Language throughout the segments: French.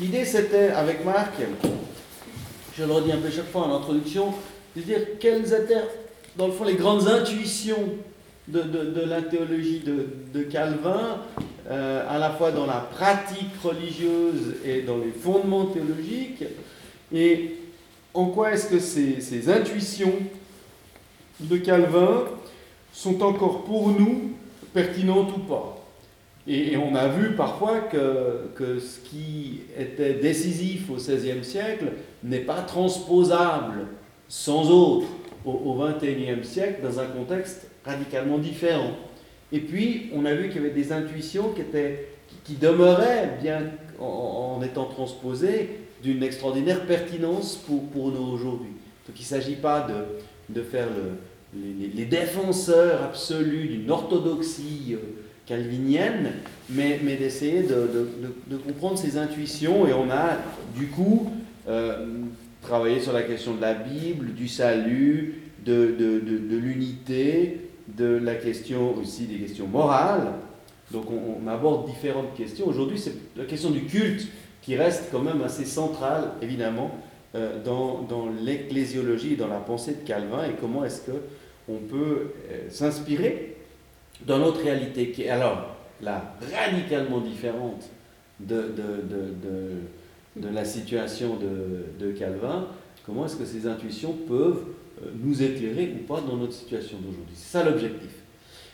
l'idée c'était, avec Marc, je le redis un peu chaque fois en introduction, de dire quelles étaient, dans le fond, les grandes intuitions de, la théologie de, Calvin, euh, à la fois dans la pratique religieuse et dans les fondements théologiques, et en quoi est-ce que ces, ces intuitions de Calvin sont encore pour nous pertinentes ou pas. Et, on a vu parfois que, ce qui était décisif au XVIe siècle n'est pas transposable sans autre au XXIe siècle dans un contexte radicalement différent. Et puis, on a vu qu'il y avait des intuitions qui, demeuraient, bien en, étant transposées, d'une extraordinaire pertinence pour, nous aujourd'hui. Donc il ne s'agit pas de, faire le, les, défenseurs absolus d'une orthodoxie euh, calvinienne, mais, d'essayer de, comprendre ces intuitions. Et on a du coup euh, travaillé sur la question de la Bible, du salut, de, l'unité, de la question aussi des questions morales. Donc on, on aborde différentes questions. Aujourd'hui, c'est la question du culte qui reste quand même assez centrale, évidemment, euh, dans, dans l'ecclésiologie, dans la pensée de Calvin, et comment est-ce qu'on peut euh, s'inspirer dans notre réalité, qui est alors là radicalement différente de, la situation de, Calvin, comment est-ce que ces intuitions peuvent euh, nous éclairer ou pas dans notre situation d'aujourd'hui? C'est ça l'objectif.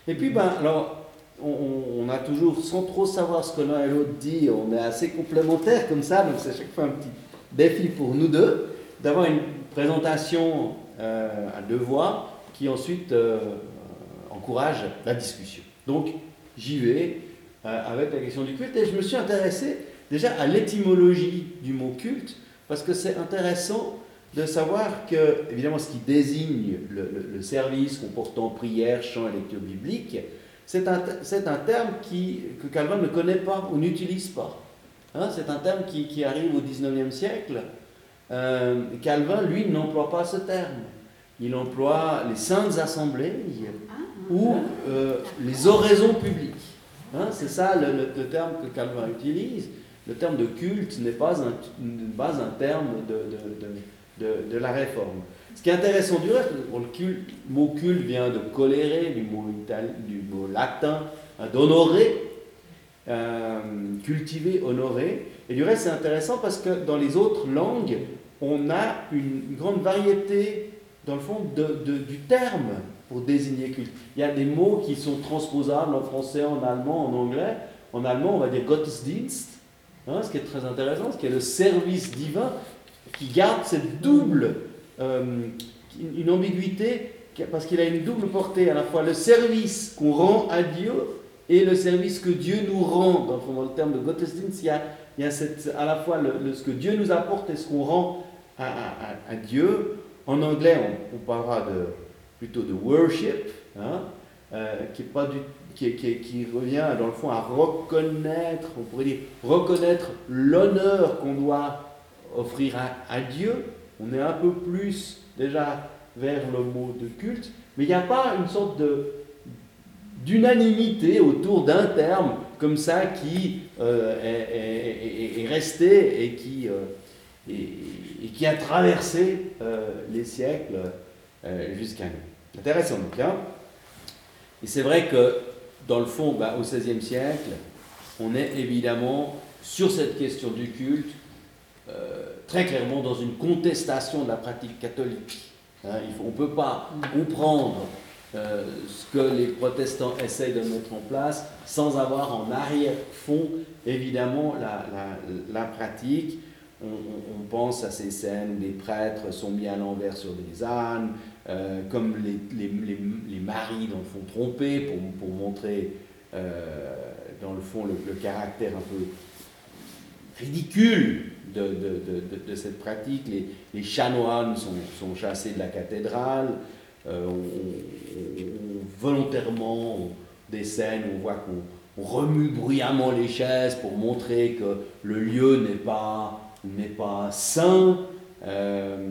Et puis, ben, alors, on, a toujours, sans trop savoir ce que l'un et l'autre dit, on est assez complémentaires comme ça, donc c'est chaque fois un petit défi pour nous deux, d'avoir une présentation euh, à deux voix qui ensuite euh, encourage la discussion. Donc j'y vais euh, avec la question du culte et je me suis intéressé déjà à l'étymologie du mot culte parce que c'est intéressant de savoir que, évidemment, ce qui désigne le, service comportant prière, chant et lecture biblique, c'est un, un, terme qui, que Calvin ne connaît pas ou n'utilise pas. Hein, c'est un terme qui, arrive au XIXe siècle. Euh, Calvin, lui, n'emploie pas ce terme. Il emploie les saintes assemblées ah. Ou euh, les oraisons publiques. Hein, c'est ça le, terme que Calvin utilise. Le terme de culte n'est pas un, pas un terme de, de, de, la réforme. Ce qui est intéressant du reste, le, mot culte vient de coléré, du mot, du mot latin, hein, d'honorer, euh, cultiver, honorer. Et du reste, c'est intéressant parce que dans les autres langues, on a une, grande variété, dans le fond, du terme pour désigner culte. Il y a des mots qui sont transposables en français, en allemand, en anglais. En allemand, on va dire Gottesdienst, hein, ce qui est très intéressant, ce qui est le service divin qui garde cette double, euh, une ambiguïté, parce qu'il a une double portée, à la fois le service qu'on rend à Dieu et le service que Dieu nous rend. Dans, le terme de Gottesdienst, il y a, à la fois le, ce que Dieu nous apporte et ce qu'on rend à, Dieu. En anglais, on, parlera de, plutôt de worship, qui, revient dans le fond à reconnaître, on pourrait dire, reconnaître l'honneur qu'on doit offrir à, Dieu. On est un peu plus déjà vers le mot de culte, mais il n'y a pas une sorte d'unanimité autour d'un terme comme ça qui euh, est, resté et qui, euh, a traversé euh, les siècles jusqu'à nous. Intéressant donc. Hein et c'est vrai que dans le fond, bah, au XVIe siècle, on est évidemment sur cette question du culte très clairement dans une contestation de la pratique catholique. Hein, on ne peut pas comprendre euh, ce que les protestants essayent de mettre en place sans avoir en arrière-fond, évidemment, la, la, pratique. On, pense à ces scènes où les prêtres sont mis à l'envers sur des ânes, euh, comme les, les, les, maris dans le fond trompés pour, pour montrer euh, dans le fond le, caractère un peu ridicule de, de, de, de cette pratique. Les, chanoines sont, sont, chassés de la cathédrale. Euh, on, volontairement, des scènes où on voit qu'on remue bruyamment les chaises pour montrer que le lieu n'est pas, n'est pas saint. Euh,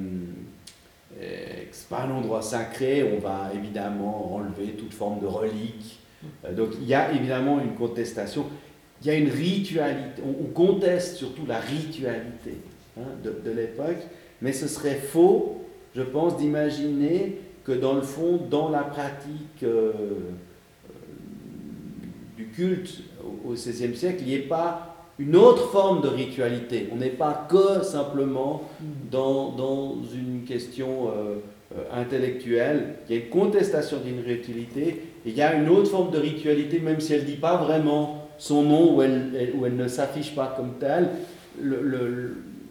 c'est pas un endroit sacré, on va évidemment enlever toute forme de relique. Euh, donc il y a évidemment une contestation il y a une ritualité. On, conteste surtout la ritualité hein, de, l'époque, mais ce serait faux, je pense, d'imaginer que dans le fond, dans la pratique euh, euh, du culte au XVIe siècle, il n'y ait pas une autre forme de ritualité. On n'est pas que simplement dans, dans une question euh, intellectuelle. Il y a une contestation d'une ritualité et il y a une autre forme de ritualité, même si elle ne dit pas vraiment son nom ou elle, elle ne s'affiche pas comme telle.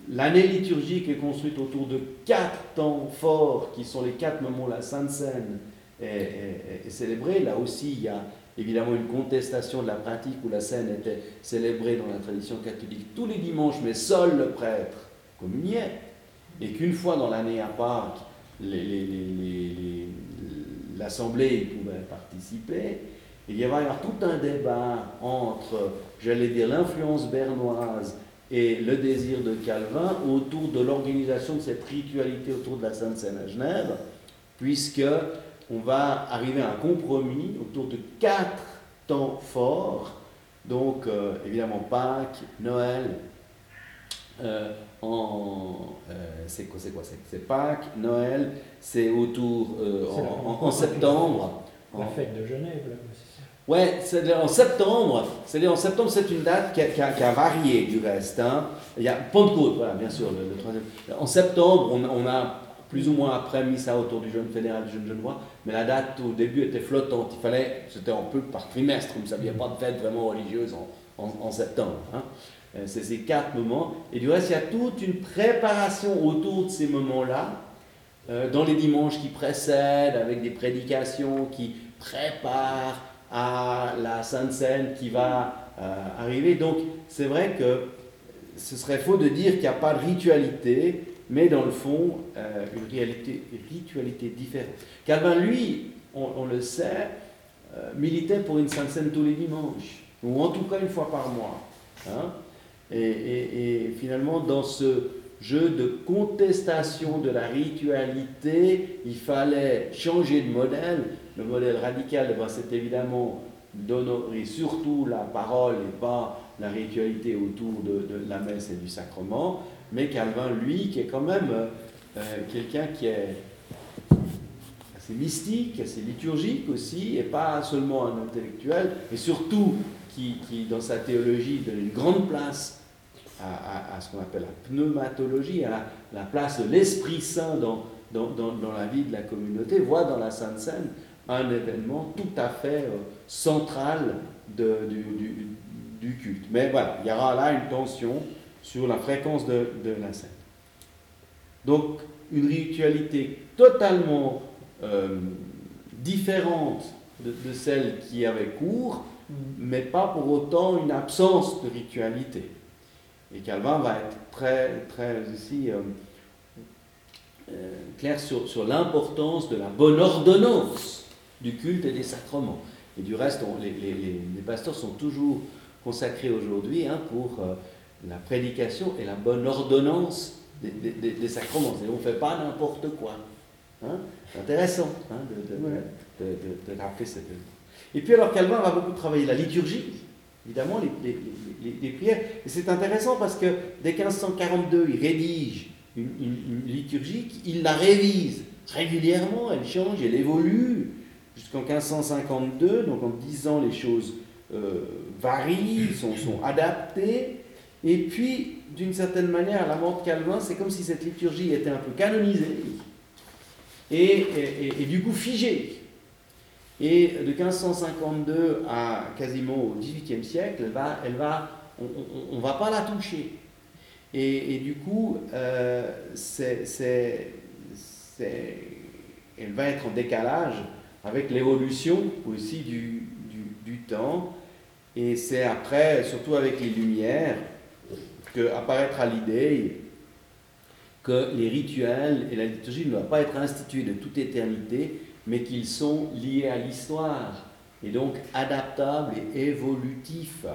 L'année liturgique est construite autour de quatre temps forts qui sont les quatre moments où la Sainte Seine est, célébrée. Là aussi, il y a évidemment une contestation de la pratique où la scène était célébrée dans la tradition catholique tous les dimanches, mais seul le prêtre communiait. Et qu'une fois dans l'année à Pâques, l'Assemblée pouvait participer. Il y avoir tout un débat entre, j'allais dire, l'influence bernoise et le désir de Calvin autour de l'organisation de cette ritualité autour de la Sainte Seine à Genève, puisque on va arriver à un compromis autour de quatre temps forts, donc euh, évidemment Pâques, Noël, euh, en, euh, c'est quoi, c'est quoi, c'est Pâques, Noël, c'est autour en, septembre. La fête de Genève, là, Ouais, c'est en septembre. C'est en septembre, c'est une date qui a, varié du reste. Hein. Il y a Pentecôte, voilà, bien sûr, le, troisième. En septembre, on, a plus ou moins après mis ça autour du jeune fédéral, du jeune genevois, mais la date au début était flottante. Il fallait, c'était un peu par trimestre, il n'y a pas de fête vraiment religieuse en, septembre. Hein. Euh, c'est ces quatre moments. Et du reste, il y a toute une préparation autour de ces moments-là, euh, dans les dimanches qui précèdent, avec des prédications qui préparent à la Sainte Seine qui va euh, arriver. Donc c'est vrai que ce serait faux de dire qu'il n'y a pas de ritualité, mais dans le fond, euh, une, ritualité différente. Calvin, lui, on, le sait, euh, militait pour une Sainte Seine tous les dimanches, ou en tout cas une fois par mois. Hein. Et, et, finalement, dans ce jeu de contestation de la ritualité, il fallait changer de modèle le modèle radical, eh ben, c'est évidemment d'honorer surtout la parole et pas la ritualité autour de, la messe et du sacrement, mais Calvin, lui, qui est quand même euh, euh, quelqu'un qui est assez mystique, assez liturgique aussi, et pas seulement un intellectuel, et surtout qui, dans sa théologie, donne une grande place à, ce qu'on appelle la pneumatologie, à la, place de l'Esprit Saint dans, dans, dans, la vie de la communauté, voit dans la Sainte Seine un événement tout à fait euh, central du, culte. Mais voilà, il y aura là une tension sur la fréquence de, de. Donc, une ritualité totalement euh, différente de, celle qui avait cours, mais pas pour autant une absence de ritualité. Et Calvin va être très, très ici euh, clair sur, sur l'importance de la bonne ordonnance du culte et des sacrements. Et du reste, les, pasteurs sont toujours consacrés aujourd'hui hein, pour euh, la prédication et la bonne ordonnance des, sacrements. Et on ne fait pas n'importe quoi. Hein. C'est intéressant hein, de, de, rappeler cette. Et puis alors Calvin va beaucoup travailler la liturgie, évidemment, les, prières. Et c'est intéressant parce que dès 1542, il rédige une, une liturgie, il la révise régulièrement, elle change, elle évolue jusqu'en 1552, donc en 10 ans les choses euh, varient, sont, sont adaptées, et puis d'une certaine manière, à la mort de Calvin, c'est comme si cette liturgie était un peu canonisée, et, du coup figée. Et de 1552 à quasiment au XVIIIe siècle, elle va, elle va, on ne va pas la toucher. Et, du coup, euh, elle va être en décalage avec l'évolution aussi du, temps. Et c'est après, surtout avec les Lumières, que apparaîtra l'idée que les rituels et la liturgie ne doivent pas être institués de toute éternité, mais qu'ils sont liés à l'histoire et donc adaptables et évolutifs.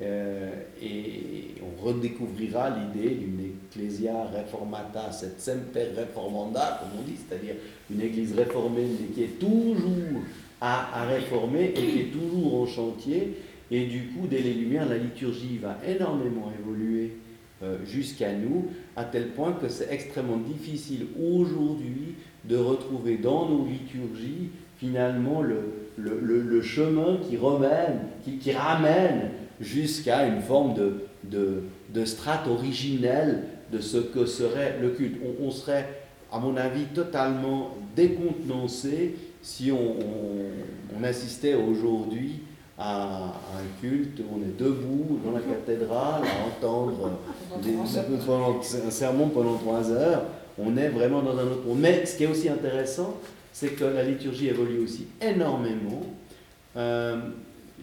Euh, et on redécouvrira l'idée d'une ecclesia reformata, cette semper reformanda, comme on dit, c'est-à-dire une église réformée, qui est toujours à, réformer et qui est toujours en chantier. Et du coup, dès les Lumières, la liturgie va énormément évoluer euh, jusqu'à nous, à tel point que c'est extrêmement difficile aujourd'hui de retrouver dans nos liturgies finalement le, chemin qui, remène, qui, ramène jusqu'à une forme de, strate originelle de ce que serait le culte. On, serait, à mon avis, totalement décontenancé si on, on, insistait aujourd'hui à, un culte où on est debout dans la cathédrale à entendre des, un sermon pendant trois heures. On est vraiment dans un autre monde. Mais ce qui est aussi intéressant, c'est que la liturgie évolue aussi énormément. Euh,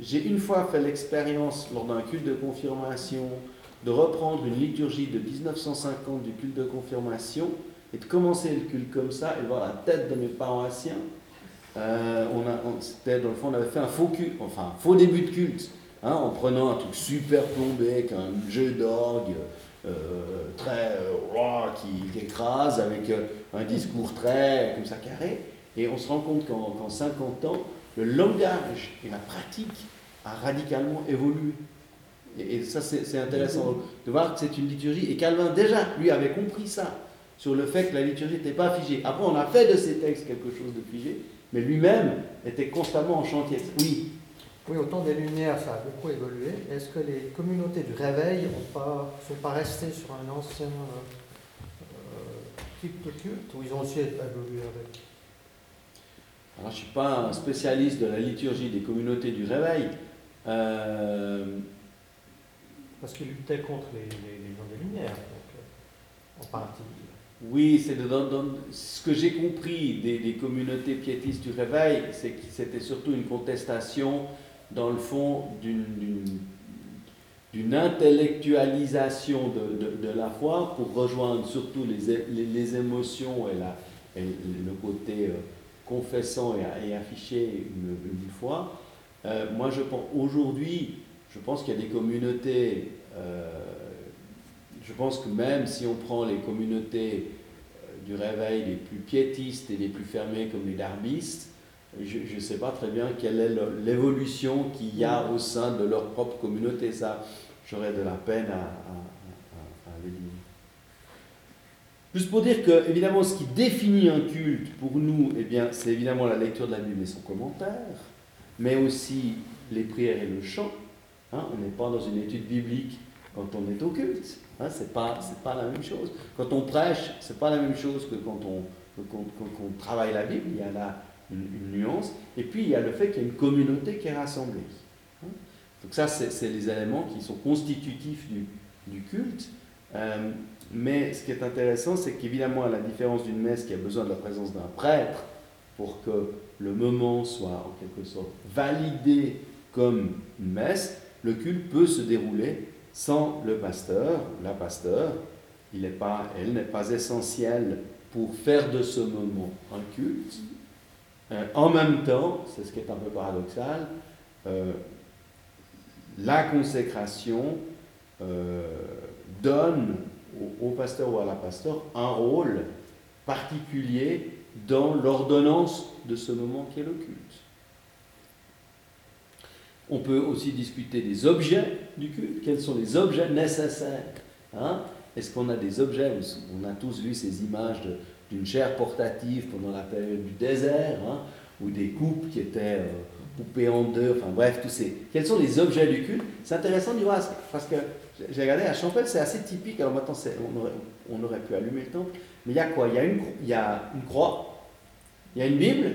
j'ai une fois fait l'expérience lors d'un culte de confirmation de reprendre une liturgie de 1950 du culte de confirmation et de commencer le culte comme ça et voir la tête de mes paroissiens. Euh, on, a, c'était dans le fond, on avait fait un faux culte, enfin faux début de culte, hein, en prenant un truc super plombé, un jeu d'orgue euh, très euh, qui, écrase, avec un discours très comme ça carré. Et on se rend compte qu'en 50 ans, le langage et la pratique a radicalement évolué. Et, ça, c'est intéressant de voir que c'est une liturgie. Et Calvin, déjà, lui, avait compris ça, sur le fait que la liturgie n'était pas figée. Après, on a fait de ces textes quelque chose de figé, mais lui-même était constamment en chantier. Oui. Oui, au temps des Lumières, ça a beaucoup évolué. Est-ce que les communautés du réveil ne pas, sont pas restées sur un ancien euh, euh, type de culte, ou ils ont aussi évolué avec? Alors, je ne suis pas un spécialiste de la liturgie des communautés du réveil. Euh, Parce qu'ils luttaient contre les, les, gens des Lumières, donc, en partie. Oui, c'est ce que j'ai compris des, communautés piétistes du réveil, c'est que c'était surtout une contestation, dans le fond, d'une intellectualisation de, la foi pour rejoindre surtout les, émotions et, et le côté... Euh, confessant et, affiché une, fois. Euh, moi, je pense aujourd'hui, je pense qu'il y a des communautés. Euh, je pense que même si on prend les communautés euh, du réveil les plus piétistes et les plus fermées comme les darbistes, je ne sais pas très bien quelle est l'évolution qu'il y a au sein de leur propre communauté. Ça, j'aurais de la peine à, Juste pour dire que, évidemment, ce qui définit un culte pour nous, eh bien, c'est évidemment la lecture de la Bible et son commentaire, mais aussi les prières et le chant. Hein. on n'est pas dans une étude biblique quand on est au culte. Hein, ce n'est pas, pas la même chose. Quand on prêche, ce n'est pas la même chose que quand on, travaille la Bible. Il y a là une, nuance. Et puis, il y a le fait qu'il y a une communauté qui est rassemblée. Hein. Donc ça, c'est les éléments qui sont constitutifs du, culte. Euh, mais ce qui est intéressant, c'est qu'évidemment, à la différence d'une messe qui a besoin de la présence d'un prêtre pour que le moment soit en quelque sorte validé comme une messe, le culte peut se dérouler sans le pasteur, la pasteur. Il pas, elle n'est pas essentielle pour faire de ce moment un culte. Euh, en même temps, c'est ce qui est un peu paradoxal, euh, la consécration euh, donne au, pasteur ou à la pasteur un rôle particulier dans l'ordonnance de ce moment qui est le culte. On peut aussi discuter des objets du culte. Quels sont les objets nécessaires hein? Est-ce qu'on a des objets On a tous vu ces images d'une chaire portative pendant la période du désert, hein, ou des coupes qui étaient euh, coupées en deux, enfin bref, tous ces. Quels sont les objets du culte? C'est intéressant d'y voir, parce que j'ai regardé à Champel, c'est assez typique. Alors maintenant, on aurait, pu allumer le temple. Mais il y a quoi? Il y a, une, il y a une croix, il y a une Bible,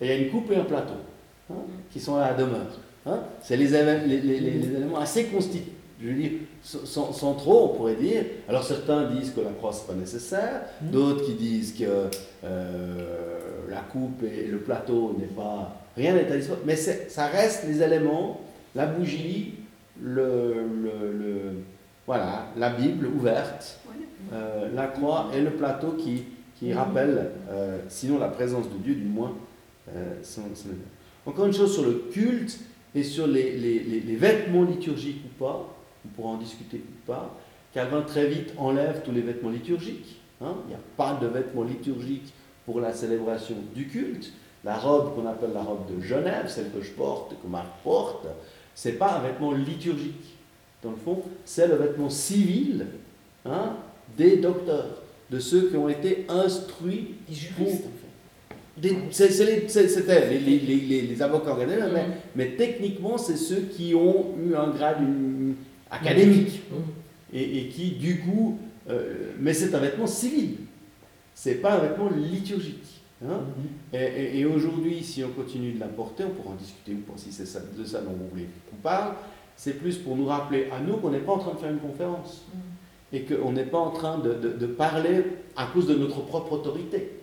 et il y a une coupe et un plateau, hein, qui sont à la demeure. Hein? C'est les, les, les, les, éléments assez constitués. Je veux dire, sans, sans, trop, on pourrait dire. Alors certains disent que la croix, n'est pas nécessaire, mmh. d'autres qui disent que euh, la coupe et le plateau n'est pas. Rien n'est à Mais ça reste les éléments, la bougie, le, le, voilà, la Bible ouverte, euh, la croix et le plateau qui, qui rappelle, euh, sinon la présence de Dieu, du moins. Euh, Encore une chose sur le culte et sur les, les, vêtements liturgiques ou pas, on pourra en discuter ou pas. Calvin très vite enlève tous les vêtements liturgiques. Hein. Il n'y a pas de vêtements liturgiques pour la célébration du culte. La robe qu'on appelle la robe de Genève, celle que je porte, que Marc porte, C'est pas un vêtement liturgique. Dans le fond, c'est le vêtement civil hein, des docteurs, de ceux qui ont été instruits. Fait. C'était les, les, les, avocats mais, mm. mais, techniquement, c'est ceux qui ont eu un grade académique mm. et, et, qui, du coup, euh, mais c'est un vêtement civil, c'est pas un vêtement liturgique. Hein. Mm-hmm. Et, et aujourd'hui, si on continue de l'apporter, on pourra en discuter ou pas si c'est de ça dont vous voulez qu'on parle c'est plus pour nous rappeler à nous qu'on n'est pas en train de faire une conférence mm. et qu'on n'est pas en train de, parler à cause de notre propre autorité,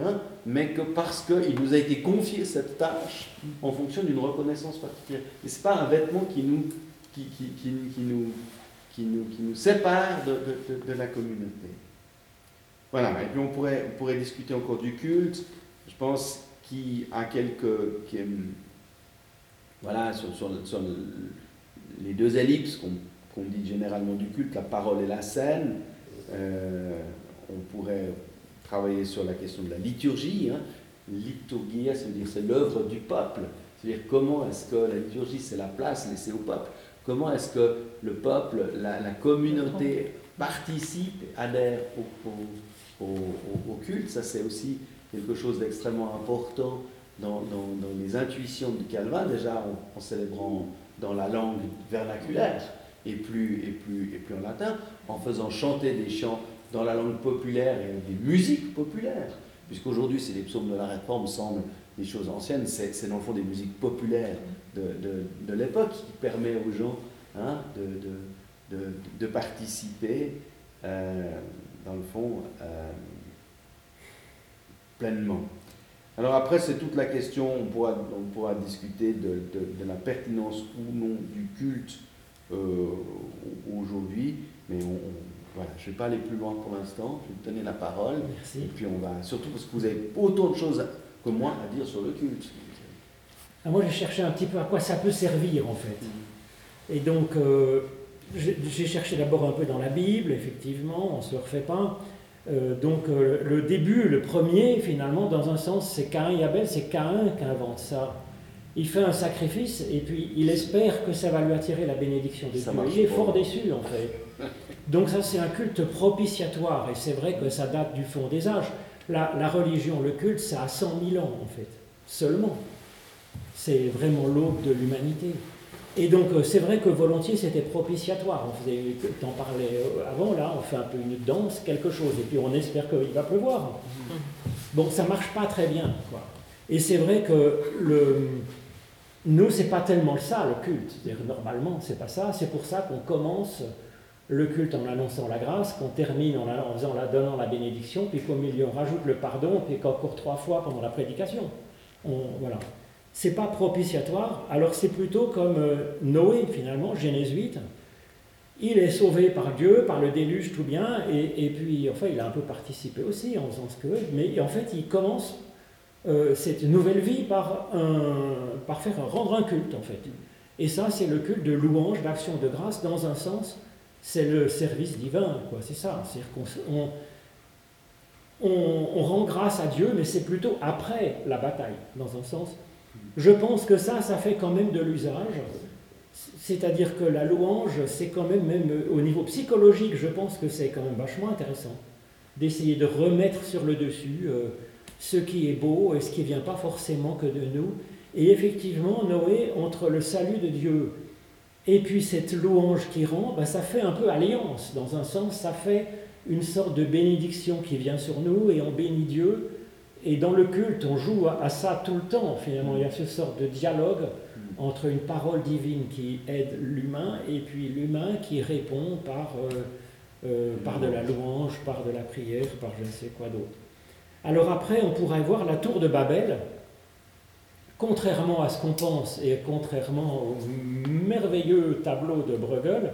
hein, mais que parce qu'il nous a été confié cette tâche en fonction d'une reconnaissance particulière. Et ce n'est pas un vêtement qui nous, qui, nous, qui nous, qui nous sépare de, la communauté. Voilà, et puis on pourrait, on pourrait discuter encore du culte. Je pense qu'il a quelques. Qui, voilà, sur, sur, sur le, les deux ellipses qu'on dit généralement du culte, la parole et la scène. Euh, on pourrait travailler sur la question de la liturgie. Hein. Liturgie, ça veut dire c'est l'œuvre du peuple. C'est-à-dire comment est-ce que la liturgie c'est la place laissée au peuple? Comment est-ce que le peuple, la, communauté participe, adhère au, au, culte? Ça c'est aussi quelque chose d'extrêmement important dans, les intuitions de Calvin, déjà en célébrant dans la langue vernaculaire et plus, et, plus, et plus en latin, en faisant chanter des chants dans la langue populaire et des musiques populaires. Puisqu'aujourd'hui, c'est les psaumes de la Réforme semblent des choses anciennes, c'est dans le fond des musiques populaires de, de, de l'époque qui permet aux gens hein, de, de, participer, euh, dans le fond, euh, pleinement. Alors après, c'est toute la question, on pourra, on pourra discuter de, de, la pertinence ou non du culte euh, aujourd'hui, mais on, voilà, je ne vais pas aller plus loin pour l'instant, je vais vous donner la parole, Merci. et puis on va, surtout parce que vous avez autant de choses que moi à dire sur le culte. Ah, moi, j'ai cherché un petit peu à quoi ça peut servir, en fait. Et donc, euh, j'ai cherché d'abord un peu dans la Bible, effectivement, on ne se refait pas. Euh, donc euh, le début, le premier, finalement, dans un sens, c'est Cain et Abel, c'est Cain qui invente ça. Il fait un sacrifice et puis il espère que ça va lui attirer la bénédiction de Dieu. Il est fort déçu en fait. Donc ça c'est un culte propitiatoire et c'est vrai que ça date du fond des âges. La, la religion, le culte, ça a 100 000 ans en fait, seulement. C'est vraiment l'aube de l'humanité. Et donc, euh, c'est vrai que volontiers, c'était propitiatoire. On faisait, t'en parlais euh, avant, là, on fait un peu une danse, quelque chose, et puis on espère qu'il va pleuvoir. Bon, ça marche pas très bien, quoi. Et c'est vrai que le, nous, c'est pas tellement ça, le culte. Normalement, c'est pas ça. C'est pour ça qu'on commence le culte en annonçant la grâce, qu'on termine en, la, donnant la bénédiction, puis qu'au milieu, on rajoute le pardon, puis qu'encore trois fois pendant la prédication. On, voilà c'est pas propitiatoire, alors c'est plutôt comme euh, Noé finalement, Genèse 8. Il est sauvé par Dieu, par le déluge, tout bien, et, puis enfin il a un peu participé aussi en faisant ce que mais en fait il commence euh, cette nouvelle vie par, par faire rendre un culte en fait. Et ça c'est le culte de louange, d'action de grâce, dans un sens, c'est le service divin, quoi, c'est ça. On, rend grâce à Dieu, mais c'est plutôt après la bataille, dans un sens. Je pense que ça, ça fait quand même de l'usage. C'est-à-dire que la louange, c'est quand même, même au niveau psychologique, je pense que c'est quand même vachement intéressant d'essayer de remettre sur le dessus euh, ce qui est beau et ce qui ne vient pas forcément que de nous. Et effectivement, Noé, entre le salut de Dieu et puis cette louange qui rend, ben, ça fait un peu alliance. Dans un sens, ça fait une sorte de bénédiction qui vient sur nous et on bénit Dieu et dans le culte, on joue à, ça tout le temps, finalement. Il y a ce sorte de dialogue entre une parole divine qui aide l'humain et puis l'humain qui répond par, euh, euh, par de la louange, par de la prière, par je ne sais quoi d'autre. Alors après, on pourrait voir la tour de Babel. Contrairement à ce qu'on pense et contrairement au merveilleux tableau de Bruegel,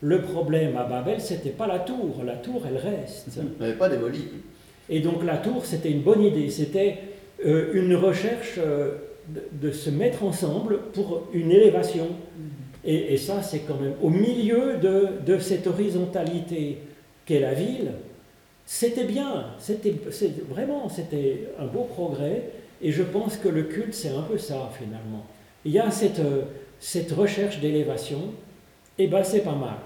le problème à Babel, c'était pas la tour. La tour, elle reste. Elle n'est pas démolie. Et donc la tour, c'était une bonne idée. C'était euh, une recherche euh, de, se mettre ensemble pour une élévation. Mm-hmm. Et, ça, c'est quand même au milieu de, cette horizontalité qu'est la ville. C'était bien, c'était vraiment, c'était un beau progrès. Et je pense que le culte, c'est un peu ça finalement. il y a cette, euh, cette recherche d'élévation, et ben c'est pas mal.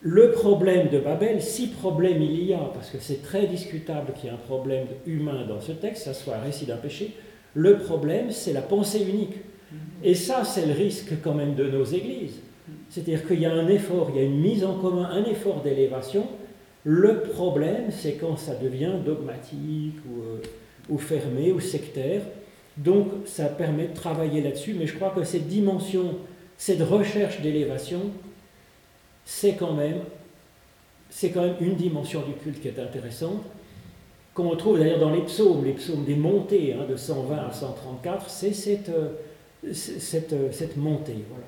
Le problème de Babel, si problème il y a, parce que c'est très discutable qu'il y ait un problème humain dans ce texte, ça soit un récit d'un péché, le problème c'est la pensée unique. Et ça, c'est le risque quand même de nos églises. C'est-à-dire qu'il y a un effort, il y a une mise en commun, un effort d'élévation. Le problème, c'est quand ça devient dogmatique ou, euh, ou fermé ou sectaire. Donc, ça permet de travailler là-dessus. Mais je crois que cette dimension, cette recherche d'élévation, c'est quand même, c'est quand même une dimension du culte qui est intéressante, qu'on retrouve d'ailleurs dans les psaumes, les psaumes des montées hein, de 120 à 134, c'est cette, cette, cette, montée. Voilà.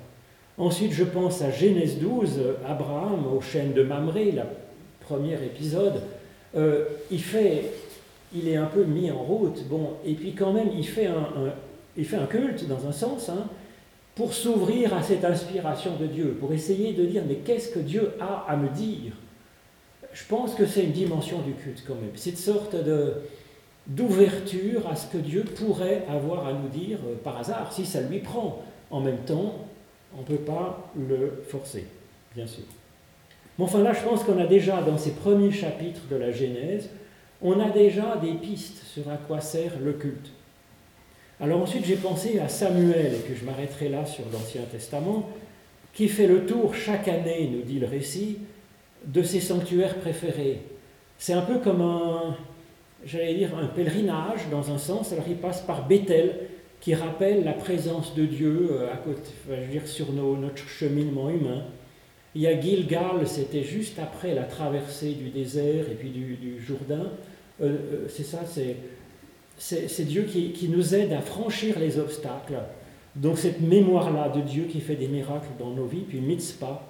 Ensuite, je pense à Genèse 12, Abraham au chêne de Mamré, le premier épisode. Euh, il, fait, il est un peu mis en route, bon, et puis quand même, il fait un, culte dans un sens, hein, pour s'ouvrir à cette inspiration de Dieu, pour essayer de dire mais qu'est-ce que Dieu a à me dire? Je pense que c'est une dimension du culte quand même, cette sorte de d'ouverture à ce que Dieu pourrait avoir à nous dire euh, par hasard, si ça lui prend. En même temps, on ne peut pas le forcer, bien sûr. Mais enfin là, je pense qu'on a déjà, dans ces premiers chapitres de la Genèse, on a déjà des pistes sur à quoi sert le culte. Alors ensuite, j'ai pensé à Samuel, et que je m'arrêterai là sur l'Ancien Testament, qui fait le tour chaque année, nous dit le récit, de ses sanctuaires préférés. C'est un peu comme un, j'allais dire, un pèlerinage dans un sens. Alors il passe par Bethel, qui rappelle la présence de Dieu euh, à côté, sur notre cheminement humain. Il y a Gilgal, c'était juste après la traversée du désert et puis du Jourdain. Euh, euh, c'est ça, c'est Dieu qui, qui, nous aide à franchir les obstacles. Donc cette mémoire-là de Dieu qui fait des miracles dans nos vies, puis Mitzpah,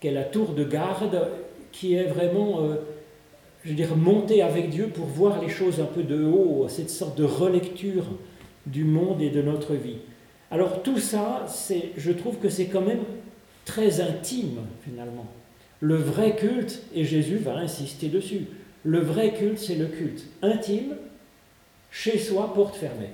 qui est la tour de garde, qui est vraiment, euh, je veux dire, montée avec Dieu pour voir les choses un peu de haut, cette sorte de relecture du monde et de notre vie. Alors tout ça, je trouve que c'est quand même très intime finalement. Le vrai culte, et Jésus va insister dessus, le vrai culte, c'est le culte intime, chez soi, porte fermée.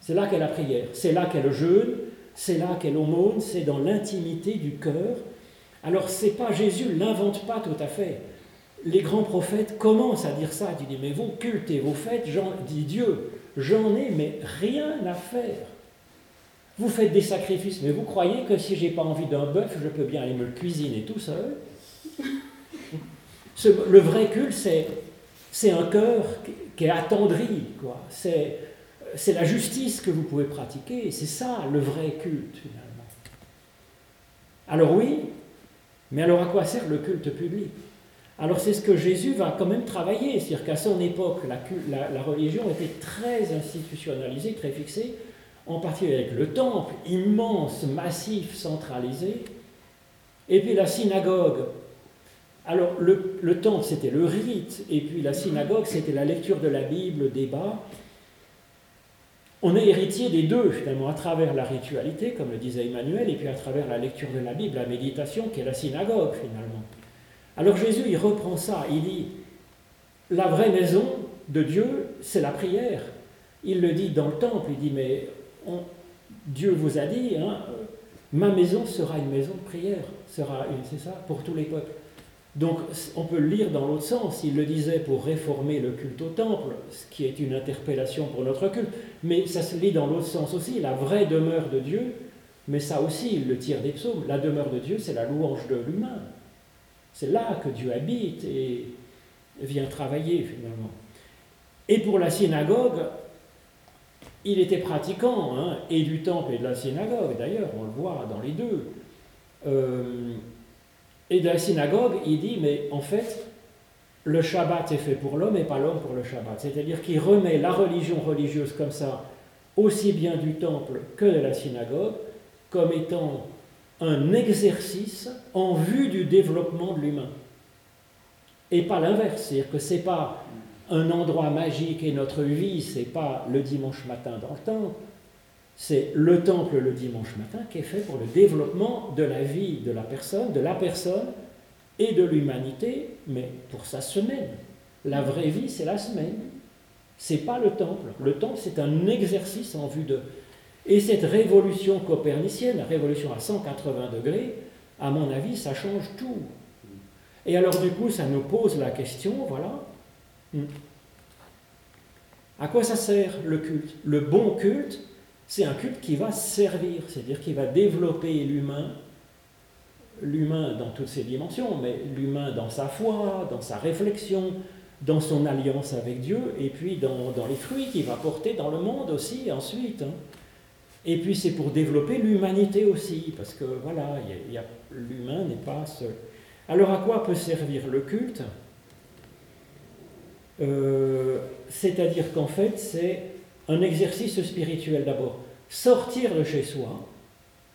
C'est là qu'est la prière, c'est là qu'est le jeûne, c'est là qu'est l'aumône, c'est dans l'intimité du cœur. Alors c'est pas Jésus l'invente pas tout à fait. Les grands prophètes commencent à dire ça, ils disent mais vos cultes et vos fêtes, dit Dieu, j'en ai mais rien à faire. Vous faites des sacrifices, mais vous croyez que si j'ai pas envie d'un bœuf, je peux bien aller me le cuisiner tout seul? Le vrai culte, c'est un cœur qui est attendri, quoi. C'est, c'est la justice que vous pouvez pratiquer, c'est ça le vrai culte finalement. Alors oui, mais alors à quoi sert le culte public? Alors c'est ce que Jésus va quand même travailler, c'est-à-dire qu'à son époque, la, la, religion était très institutionnalisée, très fixée, en particulier avec le temple, immense, massif, centralisé, et puis la synagogue, alors, le, temple, c'était le rite, et puis la synagogue, c'était la lecture de la Bible, le débat. On est héritier des deux, finalement, à travers la ritualité, comme le disait Emmanuel, et puis à travers la lecture de la Bible, la méditation, qui est la synagogue, finalement. Alors Jésus, il reprend ça, il dit, la vraie maison de Dieu, c'est la prière. Il le dit dans le temple, il dit, mais Dieu vous a dit, hein, ma maison sera une maison de prière, sera c'est ça, pour tous les peuples. Donc on peut le lire dans l'autre sens. Il le disait pour réformer le culte au temple, ce qui est une interpellation pour notre culte, mais ça se lit dans l'autre sens aussi, la vraie demeure de Dieu, mais ça aussi, il le tire des psaumes. La demeure de Dieu, c'est la louange de l'humain. C'est là que Dieu habite et vient travailler finalement. Et pour la synagogue, il était pratiquant, hein, et du temple et de la synagogue, d'ailleurs, on le voit dans les deux. Euh, et de la synagogue, il dit, mais en fait, le Shabbat est fait pour l'homme et pas l'homme pour le Shabbat. C'est-à-dire qu'il remet la religion religieuse comme ça, aussi bien du temple que de la synagogue, comme étant un exercice en vue du développement de l'humain. Et pas l'inverse, c'est-à-dire que ce n'est pas un endroit magique et notre vie, c'est pas le dimanche matin dans le temple, c'est le temple le dimanche matin qui est fait pour le développement de la vie de la personne, de la personne et de l'humanité, mais pour sa semaine. La vraie vie, c'est la semaine. C'est pas le temple. Le temple, c'est un exercice en vue de. Et cette révolution copernicienne, la révolution à 180 degrés, à mon avis, ça change tout. Et alors du coup, ça nous pose la question, voilà, hmm. à quoi ça sert le culte? Le bon culte, c'est un culte qui va servir, c'est-à-dire qui va développer l'humain, l'humain dans toutes ses dimensions, mais l'humain dans sa foi, dans sa réflexion, dans son alliance avec Dieu, et puis dans, les fruits qu'il va porter dans le monde aussi ensuite. Hein. Et puis c'est pour développer l'humanité aussi, parce que voilà, l'humain n'est pas seul. Alors à quoi peut servir le culte? Euh, C'est-à-dire qu'en fait, c'est un exercice spirituel d'abord. Sortir de chez soi,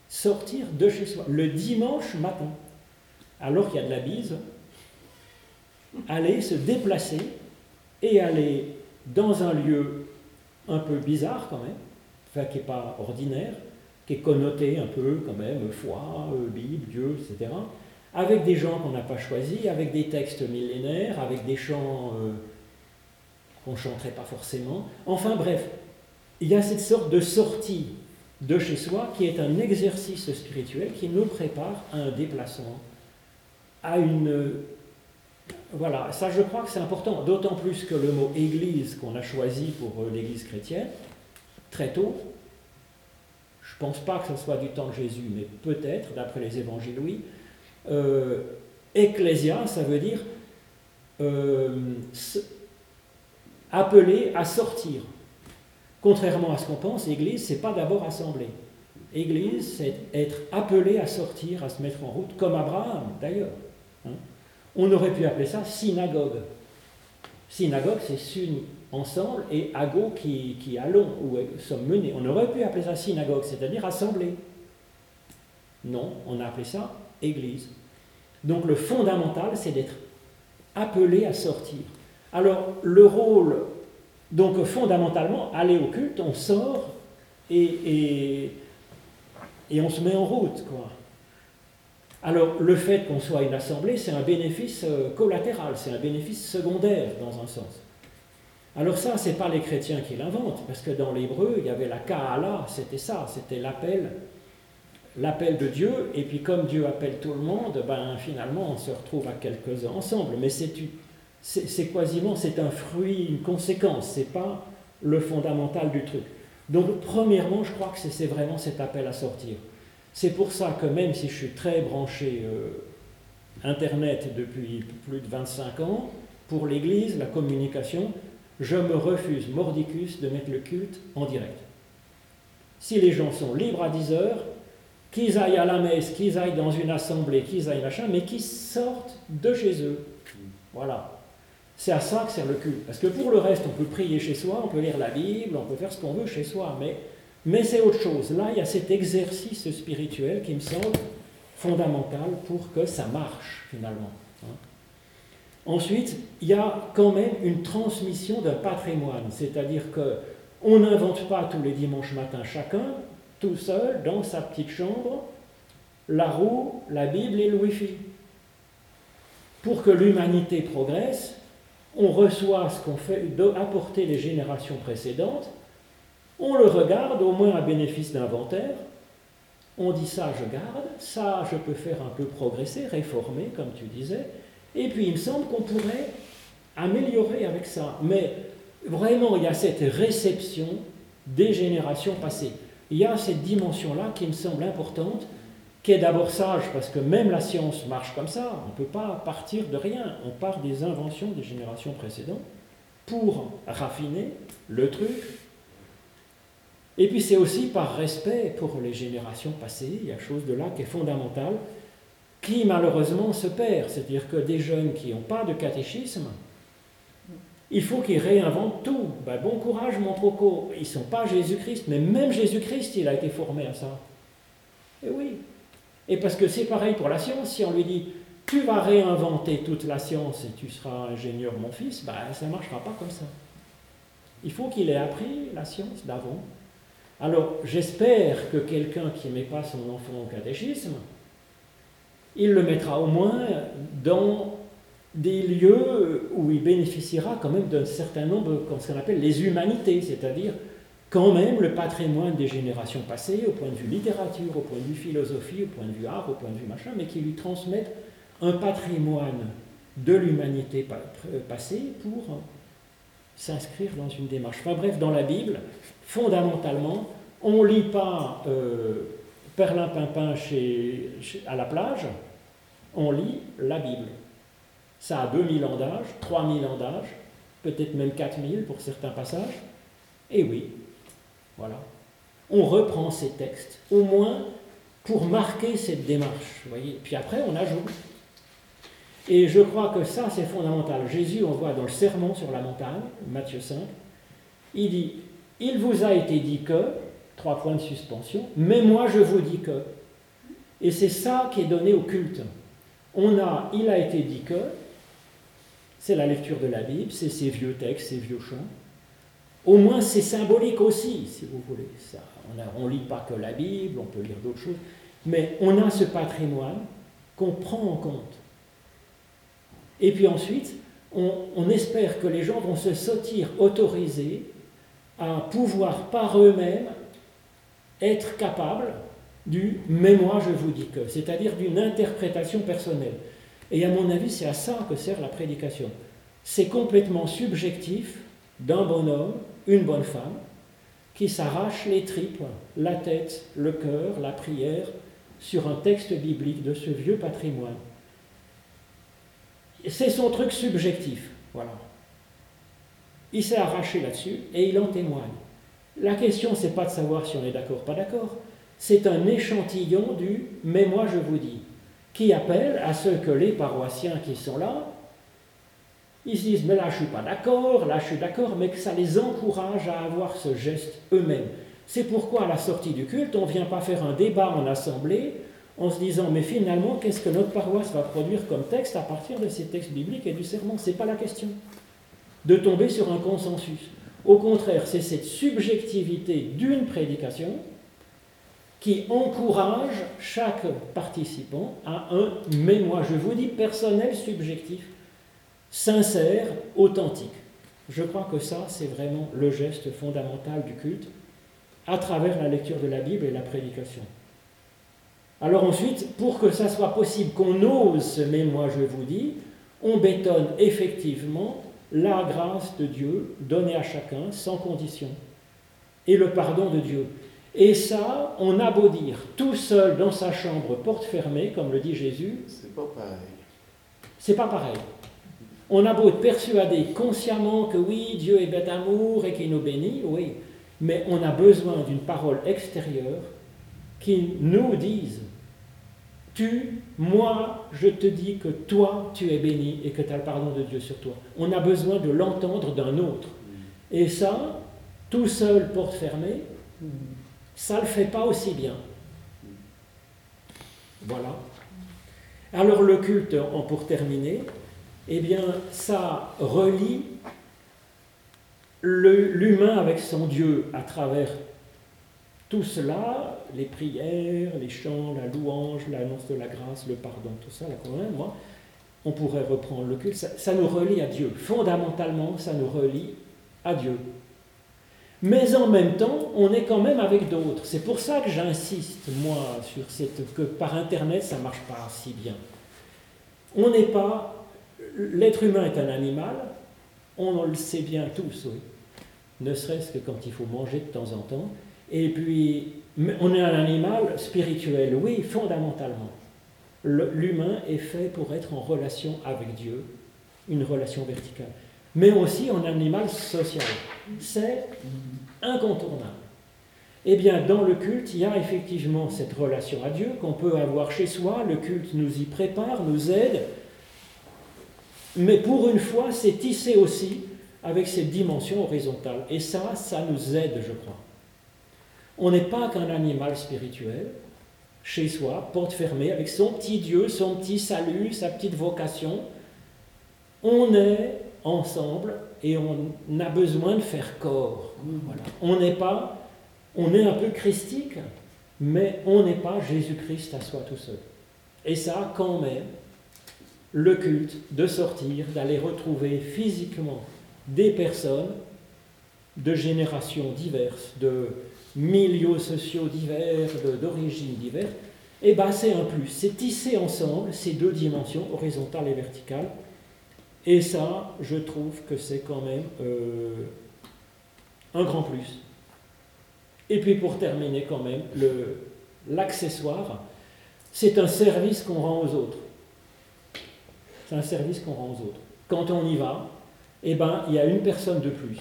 sortir de chez soi, le dimanche matin, alors qu'il y a de la bise, aller se déplacer et aller dans un lieu un peu bizarre quand même, enfin qui n'est pas ordinaire, qui est connoté un peu quand même, foi, euh, Bible, Dieu, etc., avec des gens qu'on n'a pas choisis, avec des textes millénaires, avec des chants euh, qu'on ne chanterait pas forcément. Enfin bref, il y a cette sorte de sortie de chez soi qui est un exercice spirituel qui nous prépare à un déplacement, à une... Voilà, ça je crois que c'est important, d'autant plus que le mot Église qu'on a choisi pour euh, l'Église chrétienne, très tôt, je ne pense pas que ce soit du temps de Jésus, mais peut-être, d'après les évangiles, oui, euh, ça veut dire euh, appeler à sortir. Contrairement à ce qu'on pense, Église, c'est pas d'abord assembler. Église, c'est être appelé à sortir, à se mettre en route, comme Abraham d'ailleurs. Hein. On aurait pu appeler ça synagogue. Synagogue, c'est s'unir ensemble, et ago qui, qui allons, ou sommes menés. On aurait pu appeler ça synagogue, c'est-à-dire assembler. Non, on a appelé ça Église. Donc le fondamental, c'est d'être appelé à sortir. Alors le rôle donc fondamentalement, aller au culte, on sort et, on se met en route. Alors le fait qu'on soit une assemblée, c'est un bénéfice euh, collatéral, c'est un bénéfice secondaire dans un sens. Alors ça, c'est pas les chrétiens qui l'inventent, parce que dans l'hébreu, il y avait la ka'ala, c'était ça, c'était l'appel, l'appel de Dieu, et puis comme Dieu appelle tout le monde, ben finalement on se retrouve à quelques-uns ensemble, mais c'est c'est quasiment c'est un fruit, une conséquence, c'est pas le fondamental du truc. Donc premièrement, je crois que c'est vraiment cet appel à sortir. C'est pour ça que même si je suis très branché euh, Internet depuis plus de 25 ans, pour l'Église, la communication, je me refuse mordicus de mettre le culte en direct. Si les gens sont libres à 10 heures, qu'ils aillent à la messe, qu'ils aillent dans une assemblée, qu'ils aillent machin, mais qu'ils sortent de chez eux. Voilà. C'est à ça que sert le culte. Parce que pour le reste, on peut prier chez soi, on peut lire la Bible, on peut faire ce qu'on veut chez soi, mais, mais c'est autre chose. Là, il y a cet exercice spirituel qui me semble fondamental pour que ça marche finalement. Hein. Ensuite, il y a quand même une transmission d'un patrimoine, c'est-à-dire que on n'invente pas tous les dimanches matins chacun, tout seul, dans sa petite chambre, la roue, la Bible et le Wi-Fi. Pour que l'humanité progresse, on reçoit ce qu'on fait apporter les générations précédentes, on le regarde au moins à bénéfice d'inventaire, on dit ça je garde, ça je peux faire un peu progresser, réformer comme tu disais, et puis il me semble qu'on pourrait améliorer avec ça. Mais vraiment il y a cette réception des générations passées. Il y a cette dimension-là qui me semble importante qui est d'abord sage, parce que même la science marche comme ça, on ne peut pas partir de rien, on part des inventions des générations précédentes pour raffiner le truc. Et puis c'est aussi par respect pour les générations passées, il y a chose de là qui est fondamentale, qui malheureusement se perd, c'est-à-dire que des jeunes qui n'ont pas de catéchisme, il faut qu'ils réinventent tout. Ben, bon courage mon troco, ils ne sont pas Jésus-Christ, mais même Jésus-Christ, il a été formé à ça. Et oui, et parce que c'est pareil pour la science, si on lui dit tu vas réinventer toute la science et tu seras ingénieur mon fils, ben, ça ne marchera pas comme ça. Il faut qu'il ait appris la science d'avant. Alors j'espère que quelqu'un qui ne met pas son enfant au catéchisme, il le mettra au moins dans des lieux où il bénéficiera quand même d'un certain nombre, comme ce qu'on appelle les humanités, c'est-à-dire quand même le patrimoine des générations passées, au point de vue littérature, au point de vue philosophie, au point de vue art, au point de vue machin, mais qui lui transmettent un patrimoine de l'humanité passée pour s'inscrire dans une démarche. Enfin bref, dans la Bible, fondamentalement, on ne lit pas euh, Perlin Pimpin chez, à la plage, on lit la Bible. Ça a 2000 ans d'âge, 3000 ans d'âge, peut-être même 4000 pour certains passages. Et oui, voilà. On reprend ces textes, au moins pour marquer cette démarche. Voyez Puis après, on ajoute. Et je crois que ça, c'est fondamental. Jésus, on voit dans le sermon sur la montagne, Matthieu 5, il dit, il vous a été dit que, trois points de suspension, mais moi je vous dis que. Et c'est ça qui est donné au culte. On a, il a été dit que, c'est la lecture de la Bible, c'est ces vieux textes, ces vieux chants. Au moins c'est symbolique aussi, si vous voulez. On ne lit pas que la Bible, on peut lire d'autres choses, mais on a ce patrimoine qu'on prend en compte. Et puis ensuite, on, espère que les gens vont se sentir autorisés à pouvoir par eux-mêmes être capables du mais moi je vous dis que, c'est-à-dire d'une interprétation personnelle. Et à mon avis, c'est à ça que sert la prédication. C'est complètement subjectif d'un bon homme, une bonne femme, qui s'arrache les tripes, la tête, le cœur, la prière, sur un texte biblique de ce vieux patrimoine. C'est son truc subjectif, voilà. Il s'est arraché là-dessus et il en témoigne. La question, c'est pas de savoir si on est d'accord ou pas d'accord, c'est un échantillon du mais moi je vous dis, qui appelle à ce que les paroissiens qui sont là, ils se disent mais là je suis pas d'accord, là je suis d'accord, mais que ça les encourage à avoir ce geste eux-mêmes. C'est pourquoi à la sortie du culte, on ne vient pas faire un débat en assemblée en se disant mais finalement qu'est-ce que notre paroisse va produire comme texte à partir de ces textes bibliques et du serment Ce n'est pas la question de tomber sur un consensus. Au contraire, c'est cette subjectivité d'une prédication qui encourage chaque participant à un mais moi je vous dis personnel subjectif, sincère, authentique. Je crois que ça, c'est vraiment le geste fondamental du culte à travers la lecture de la Bible et la prédication. Alors ensuite, pour que ça soit possible qu'on ose ce mais moi je vous dis, on bétonne effectivement la grâce de Dieu donnée à chacun sans condition et le pardon de Dieu. Et ça, on a beau dire tout seul dans sa chambre, porte fermée, comme le dit Jésus. C'est pas pareil. C'est pas pareil. On a beau être persuadé consciemment que oui, Dieu est bête amour et qu'il nous bénit, oui, mais on a besoin d'une parole extérieure qui nous dise tu, moi, je te dis que toi, tu es béni et que tu as le pardon de Dieu sur toi. On a besoin de l'entendre d'un autre. Et ça, tout seul, porte fermée, ça ne le fait pas aussi bien. Voilà. Alors le culte, pour terminer, eh bien, ça relie l'humain avec son Dieu à travers tout cela, les prières, les chants, la louange, l'annonce de la grâce, le pardon, tout ça, là, quand même, moi, on pourrait reprendre le culte, ça, nous relie à Dieu. Fondamentalement, ça nous relie à Dieu. Mais en même temps, on est quand même avec d'autres. C'est pour ça que j'insiste, moi, sur cette, que par Internet, ça ne marche pas si bien. On n'est pas... L'être humain est un animal, on le sait bien tous, oui. Ne serait-ce que quand il faut manger de temps en temps. Et puis, on est un animal spirituel, oui, fondamentalement. L'humain est fait pour être en relation avec Dieu, une relation verticale. Mais aussi un animal social. C'est incontournable. Eh bien, dans le culte, il y a effectivement cette relation à Dieu qu'on peut avoir chez soi. Le culte nous y prépare, nous aide. Mais pour une fois, c'est tissé aussi avec cette dimension horizontale. Et ça, ça nous aide, je crois. On n'est pas qu'un animal spirituel, chez soi, porte fermée, avec son petit Dieu, son petit salut, sa petite vocation. On est ensemble et on a besoin de faire corps. On n'est pas, on est un peu christique, mais on n'est pas Jésus-Christ à soi tout seul. Et ça, quand même, le culte de sortir, d'aller retrouver physiquement des personnes de générations diverses, de milieux sociaux divers, d'origines diverses, et eh ben c'est un plus. C'est tisser ensemble ces deux dimensions, horizontale et verticale. Et ça, je trouve que c'est quand même euh, un grand plus. Et puis pour terminer quand même, l'accessoire, c'est un service qu'on rend aux autres. C'est un service qu'on rend aux autres. Quand on y va, eh ben, il y a une personne de plus.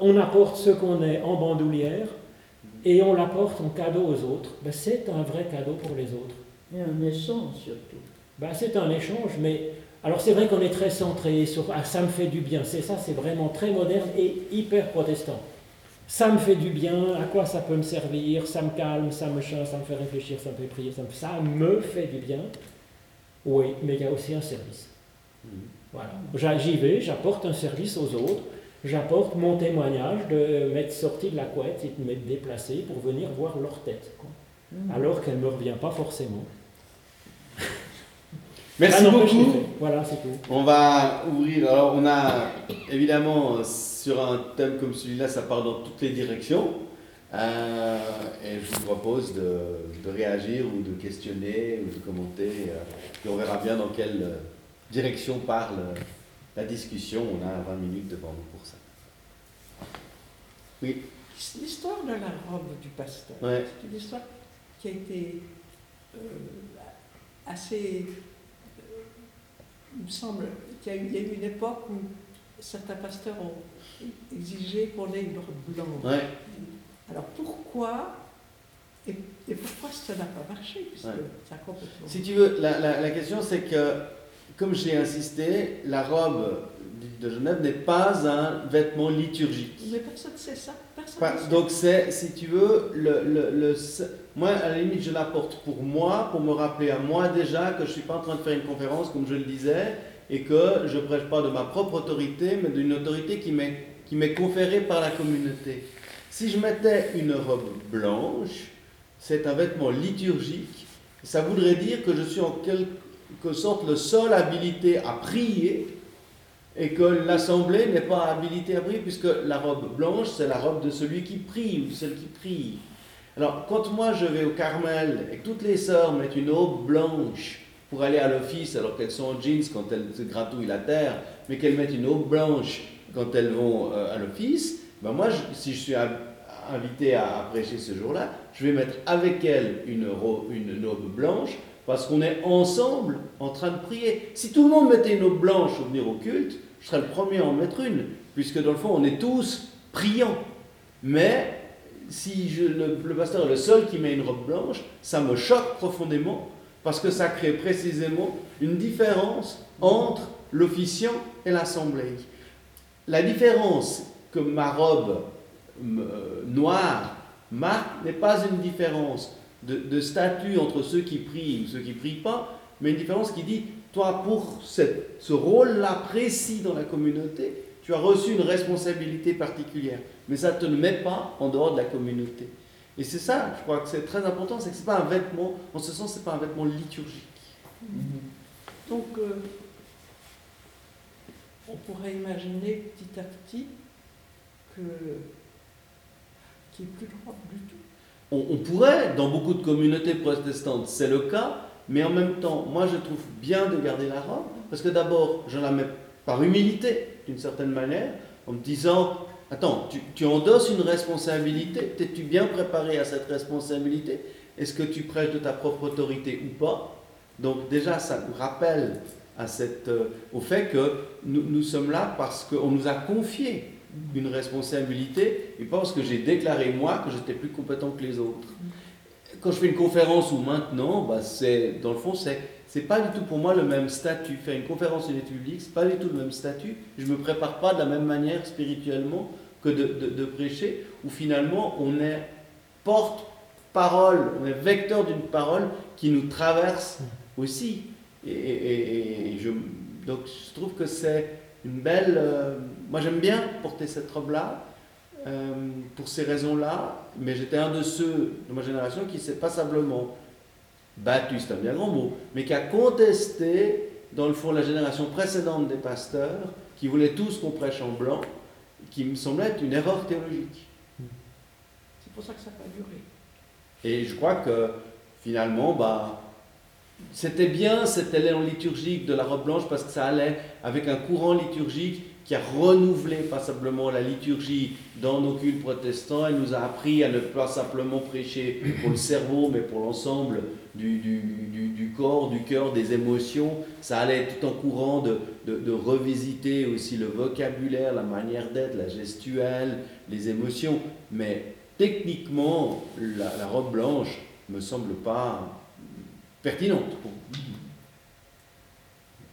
On apporte ce qu'on est en bandoulière et on l'apporte en cadeau aux autres. Ben, c'est un vrai cadeau pour les autres. Et un échange surtout. Ben, c'est un échange, mais alors c'est vrai qu'on est très centré sur ah, ça me fait du bien. C'est ça, c'est vraiment très moderne et hyper protestant. Ça me fait du bien, à quoi ça peut me servir, ça me calme, ça me change, ça me fait réfléchir, ça me fait prier, ça me, ça me fait du bien. Oui, mais il y a aussi un service. Mm. Voilà. J'y vais, j'apporte un service aux autres, j'apporte mon témoignage de m'être sorti de la couette et de m'être déplacé pour venir voir leur tête. Mm. Alors qu'elle ne me revient pas forcément. Merci ah beaucoup. Voilà, c'est tout. On va ouvrir. Alors, on a évidemment sur un thème comme celui-là, ça part dans toutes les directions. Euh, et je vous propose de, réagir ou de questionner ou de commenter. Euh, et on verra bien dans quelle direction parle la discussion. On a 20 minutes devant nous pour ça. Oui. L'histoire de la robe du pasteur, c'est une histoire qui a été euh, assez. il me semble qu'il y, a eu une époque où certains pasteurs ont exigé qu'on ait une robe blanche. Alors pourquoi et, pourquoi ça n'a pas marché ça complètement... Si tu veux, la, la, question c'est que, comme j'ai insisté, la robe de Genève n'est pas un vêtement liturgique. Mais personne ne sait ça. donc c'est, si tu veux, le, le, le, moi à la limite je la porte pour moi, pour me rappeler à moi déjà que je ne suis pas en train de faire une conférence comme je le disais, et que je ne prêche pas de ma propre autorité, mais d'une autorité qui m'est conférée par la communauté. Si je mettais une robe blanche, c'est un vêtement liturgique, ça voudrait dire que je suis en quelque sorte le seul habilité à prier et que l'assemblée n'est pas habilitée à prier puisque la robe blanche, c'est la robe de celui qui prie ou celle qui prie. Alors, quand moi je vais au Carmel et que toutes les sœurs mettent une robe blanche pour aller à l'office alors qu'elles sont en jeans quand elles se gratouillent la terre, mais qu'elles mettent une robe blanche quand elles vont euh, à l'office, ben moi, si je suis invité à, prêcher ce jour-là, je vais mettre avec elles une robe, robe blanche parce qu'on est ensemble en train de prier. Si tout le monde mettait une robe blanche au venir au culte, je serais le premier à en mettre une, puisque dans le fond, on est tous priants. Mais si le, le pasteur est le seul qui met une robe blanche, ça me choque profondément parce que ça crée précisément une différence entre l'officiant et l'assemblée. La différence que ma robe euh, noire marque n'est pas une différence de, statut entre ceux qui prient ou ceux qui prient pas, mais une différence qui dit, toi, pour ce rôle-là précis dans la communauté, tu as reçu une responsabilité particulière, mais ça ne te met pas en dehors de la communauté. Et c'est ça, je crois que c'est très important, c'est que ce n'est pas un vêtement, en ce sens, ce n'est pas un vêtement liturgique. Donc, euh, on pourrait imaginer petit à petit n'y ait plus du tout. On, pourrait, dans beaucoup de communautés protestantes, c'est le cas, mais en même temps, moi je trouve bien de garder la robe, parce que d'abord, je la mets par humilité, d'une certaine manière, en me disant, attends, tu, endosses une responsabilité, es-tu bien préparé à cette responsabilité? Est-ce que tu prêches de ta propre autorité ou pas? Donc déjà, ça nous rappelle euh, au fait que nous, nous sommes là parce qu'on nous a confié une responsabilité et pas parce que j'ai déclaré moi que j'étais plus compétent que les autres. Quand je fais une conférence ou maintenant, bah c'est, dans le fond, c'est c'est pas du tout pour moi le même statut. Faire une conférence en études publique, c'est pas du tout le même statut. Je me prépare pas de la même manière spirituellement que de, de, prêcher, où finalement on est porte-parole, on est vecteur d'une parole qui nous traverse aussi. Et, je, donc je trouve que c'est une belle... Euh, moi j'aime bien porter cette robe-là, euh, pour ces raisons-là, mais j'étais un de ceux de ma génération qui s'est passablement battu, c'est un bien grand mot, mais qui a contesté, dans le fond, la génération précédente des pasteurs, qui voulaient tous qu'on prêche en blanc, qui me semblait être une erreur théologique. C'est pour ça que ça n'a pas duré. Et je crois que finalement, bah, c'était bien cet élan liturgique de la robe blanche parce que ça allait avec un courant liturgique qui a renouvelé passablement la liturgie dans nos cultes protestants. Elle nous a appris à ne pas simplement prêcher pour le cerveau, mais pour l'ensemble du, du, corps, du cœur, des émotions. Ça allait tout en courant de, de, revisiter aussi le vocabulaire, la manière d'être, la gestuelle, les émotions. Mais techniquement, la, la robe blanche me semble pas pertinente.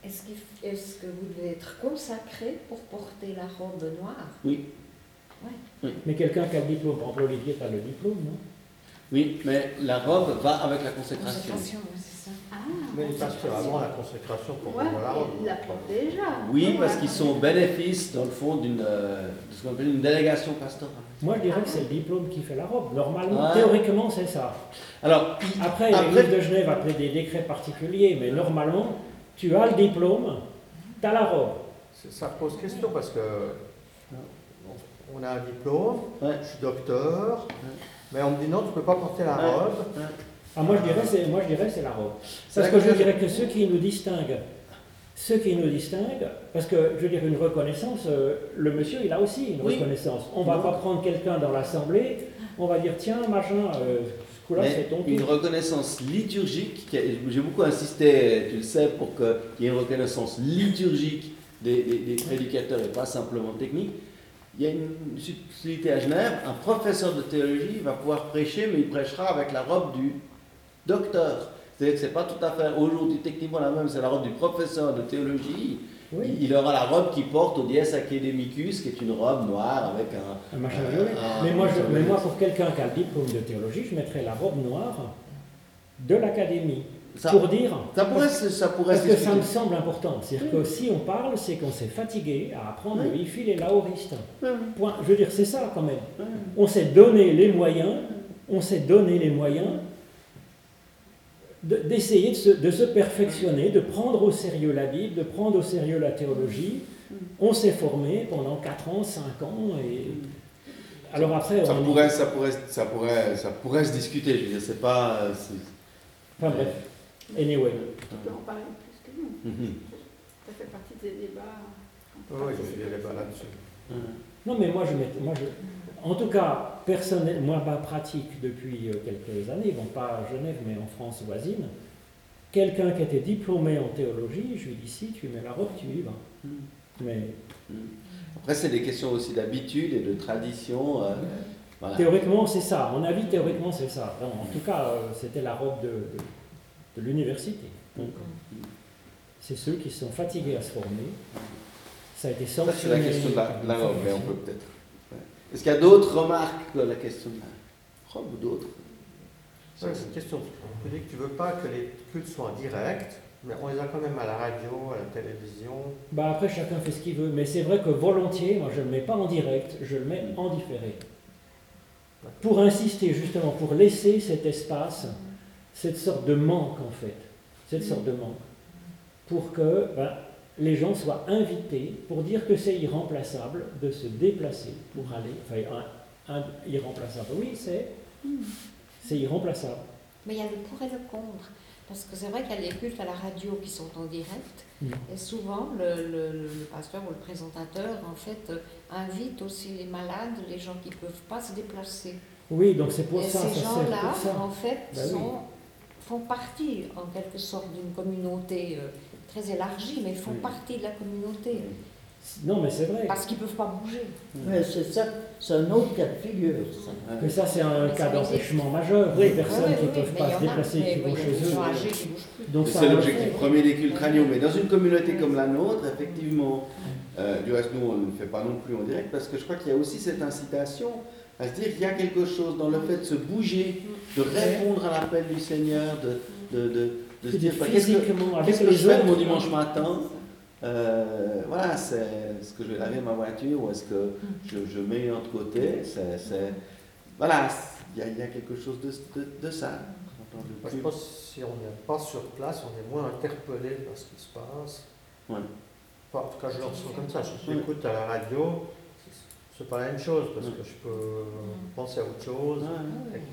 Est-ce que vous devez être consacré pour porter la robe noire? Oui. Mais quelqu'un qui a le diplôme, par exemple Olivier, pas le diplôme, non? Oui, mais la robe va avec la consécration. Consécration, mais parce que avant la consécration pour ouais, la robe. Il la déjà. Oui, parce qu'ils sont au bénéfice, dans le fond, d'une euh, ce qu'on appelle une délégation pastorale. Moi, je dirais que c'est le diplôme qui fait la robe. Normalement, théoriquement, c'est ça. Alors, après, l'Église de Genève a pris des décrets particuliers, mais normalement, tu as le diplôme, tu as la robe. Ça pose question parce que on a un diplôme, je suis docteur, mais on me dit non, tu ne peux pas porter la robe. Ah, moi, je dirais c'est, moi, je dirais c'est la robe. Parce que je dirais que ceux qui nous distinguent, ceux qui nous distinguent, parce que je veux dire une reconnaissance, euh, le monsieur, il a aussi une reconnaissance. On ne va pas prendre quelqu'un dans l'assemblée, on va dire tiens, machin, euh, une reconnaissance liturgique, j'ai beaucoup insisté, tu le sais, pour qu'il y ait une reconnaissance liturgique des, prédicateurs et pas simplement technique. Il y a une subtilité à Genève, un professeur de théologie va pouvoir prêcher, mais il prêchera avec la robe du docteur. C'est-à-dire que ce n'est pas tout à fait aujourd'hui techniquement la même, c'est la robe du professeur de théologie il aura la robe qu'il porte au Dies Academicus, qui est une robe noire avec un. un machin violet. mais, moi, mais moi, pour quelqu'un qui a le diplôme de théologie, je mettrais la robe noire de l'académie. Pour dire. Ça pourrait, ça pourrait Parce que ça me semble important. C'est-à-dire que si on parle, c'est qu'on s'est fatigué à apprendre le ifil et l'aoriste. Point. Je veux dire, c'est ça quand même. On s'est donné les moyens, on s'est donné les moyens d'essayer de, se, perfectionner, de prendre au sérieux la Bible, de prendre au sérieux la théologie. On s'est formé pendant 4 ans, 5 ans, et alors après... Ça, pourrait, ça, pourrait, ça, pourrait, ça pourrait se discuter, je veux dire, c'est pas... Enfin bref, anyway. Tu peux en parler plus que nous. Mhm. Ça fait partie des débats. Oui, il y a des débats là-dessus. Non, mais moi, je, moi je, en tout cas, personnel, moi, ma pratique depuis euh, quelques années, bon, pas à Genève, mais en France voisine, quelqu'un qui était diplômé en théologie, je lui dis si tu mets la robe, tu y vas. Hmm. Mais, hmm. Après, c'est des questions aussi d'habitude et de tradition. Euh, théoriquement, c'est ça. À mon avis, théoriquement, c'est ça. en tout cas, euh, c'était la robe de, l'université. c'est ceux qui sont fatigués à se former. Ça a été sanctionné. C'est la question de la, la robe, mais on peut peut-être est-ce qu'il y a d'autres remarques que la question de ou d'autres C'est une question. Tu dis que tu ne veux pas que les cultes soient en direct, mais on les a quand même à la radio, à la télévision. Bah après, chacun fait ce qu'il veut. Mais c'est vrai que volontiers, moi je ne le mets pas en direct, je le mets en différé. Pour insister justement, pour laisser cet espace, cette sorte de manque en fait. Cette sorte de manque. Pour que ben, les gens soient invités pour dire que c'est irremplaçable de se déplacer pour aller. Enfin, un, irremplaçable, oui, c'est c'est irremplaçable. Mais il y a le pour et le contre. Parce que c'est vrai qu'il y a des cultes à la radio qui sont en direct, mm. et souvent le, pasteur ou le présentateur, en fait, invite aussi les malades, les gens qui ne peuvent pas se déplacer. Oui, donc c'est pour et ça. Ces gens-là, en fait, ben font partie, en quelque sorte, d'une communauté euh, très élargie, mais ils font partie de la communauté. Non, mais c'est vrai. Parce qu'ils ne peuvent pas bouger. Mais c'est ça, c'est un autre cas de figure. Ça. Mais ça, c'est un cas d'empêchement majeur. Oui. Les personnes qui ne peuvent pas se déplacer, qui vont chez eux. Donc c'est l'objectif premier des cultes crâniaux. Mais dans une communauté comme la nôtre, effectivement, euh, du reste, nous, on ne fait pas non plus en direct, parce que je crois qu'il y a aussi cette incitation à se dire qu'il y a quelque chose dans le fait de se bouger, de répondre à l'appel du Seigneur, de, de, de de se dire qu'est-ce que, je fais mon dimanche matin? Euh, voilà, c'est est-ce que je vais laver ma voiture ou est-ce que je, je mets un autre côté? C'est, Voilà, il y, a, y a quelque chose de, de, de ça. je pense que si on n'est pas sur place, on est moins interpellé par ce qui se passe. Ouais. en tout cas, je le ressens comme ça. Je l'écoute à la radio, c'est pas la même chose parce que je peux penser à autre chose.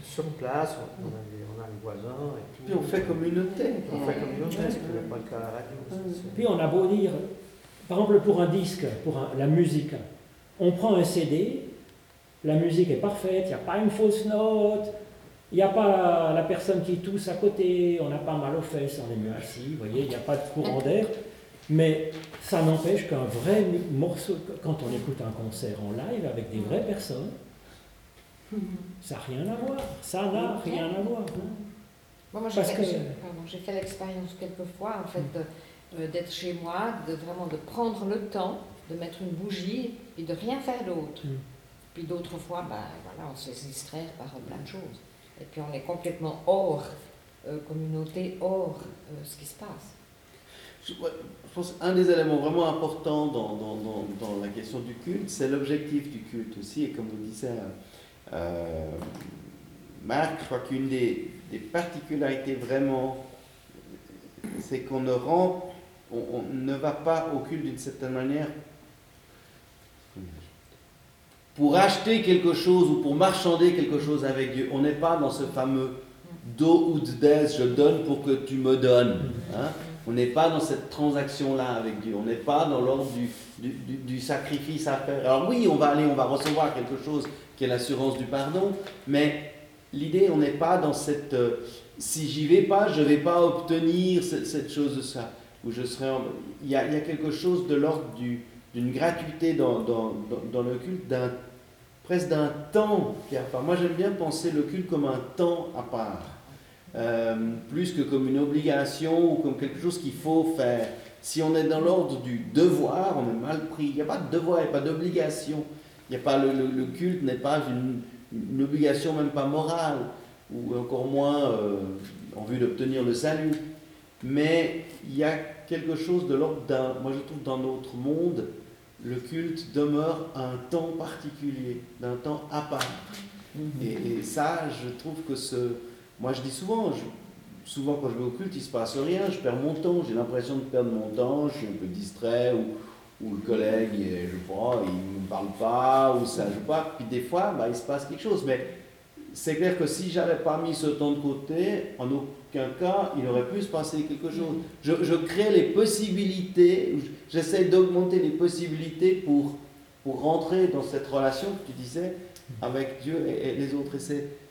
Sur place, on a, les, on a les voisins. Et tout. Puis on fait communauté. On fait communauté, ce qui n'est pas le cas à la radio. Puis on a beau dire, par exemple pour un disque, pour la musique, on prend un CD, la musique est parfaite, il n'y a pas une fausse note, il n'y a pas la, personne qui tousse à côté, on n'a pas mal aux fesses, on est mieux assis, vous voyez, il n'y a pas de courant d'air. Mais ça n'empêche qu'un vrai morceau, quand on écoute un concert en live avec des vraies personnes, ça n'a rien à voir. Ça n'a rien à voir. moi, j'ai fait, l'expérience quelquefois, en fait, euh, d'être chez moi, de vraiment de prendre le temps de mettre une bougie et de rien faire d'autre. Mm. Puis d'autres fois, ben, voilà, on se laisse distraire par plein de choses. Et puis on est complètement hors euh, communauté, hors euh, ce qui se passe. Je, pense qu'un des éléments vraiment importants dans, dans, dans, la question du culte, c'est l'objectif du culte aussi. Et comme vous disait euh, Marc, je crois qu'une des, des, particularités vraiment, c'est qu'on ne rend, on, ne va pas au culte d'une certaine manière pour acheter quelque chose ou pour marchander quelque chose avec Dieu. On n'est pas dans ce fameux do ou des, je donne pour que tu me donnes. Hein. On n'est pas dans cette transaction-là avec Dieu. On n'est pas dans l'ordre du, sacrifice à faire. Alors oui, on va aller, on va recevoir quelque chose qui est l'assurance du pardon, mais l'idée, on n'est pas dans cette... Euh, si j'y vais pas, je ne vais pas obtenir cette, cette chose-là. Où je serai il, y a, quelque chose de l'ordre d'une gratuité dans, le culte, presque d'un temps qui part. Moi, j'aime bien penser le culte comme un temps à part. Euh, plus que comme une obligation ou comme quelque chose qu'il faut faire. Si on est dans l'ordre du devoir, on est mal pris. Il n'y a pas de devoir, il n'y a pas d'obligation. Il y a pas le, le, culte n'est pas une, une, obligation, même pas morale, ou encore moins euh, en vue d'obtenir le salut. Mais il y a quelque chose de l'ordre d'un, moi je trouve dans notre monde, le culte demeure un temps particulier, d'un temps à part. Mm-hmm. Et, et, ça, je trouve que ce, moi, je dis souvent, souvent quand je vais au culte, il ne se passe rien, je perds mon temps, j'ai l'impression de perdre mon temps, je suis un peu distrait, ou, le collègue, je sais il ne me parle pas, ou ça ne joue pas. Puis des fois, bah, il se passe quelque chose. Mais c'est clair que si j'avais pas mis ce temps de côté, en aucun cas, il aurait pu se passer quelque chose. Je, je crée les possibilités, j'essaie d'augmenter les possibilités pour, pour rentrer dans cette relation que tu disais avec Dieu et, et les autres. Et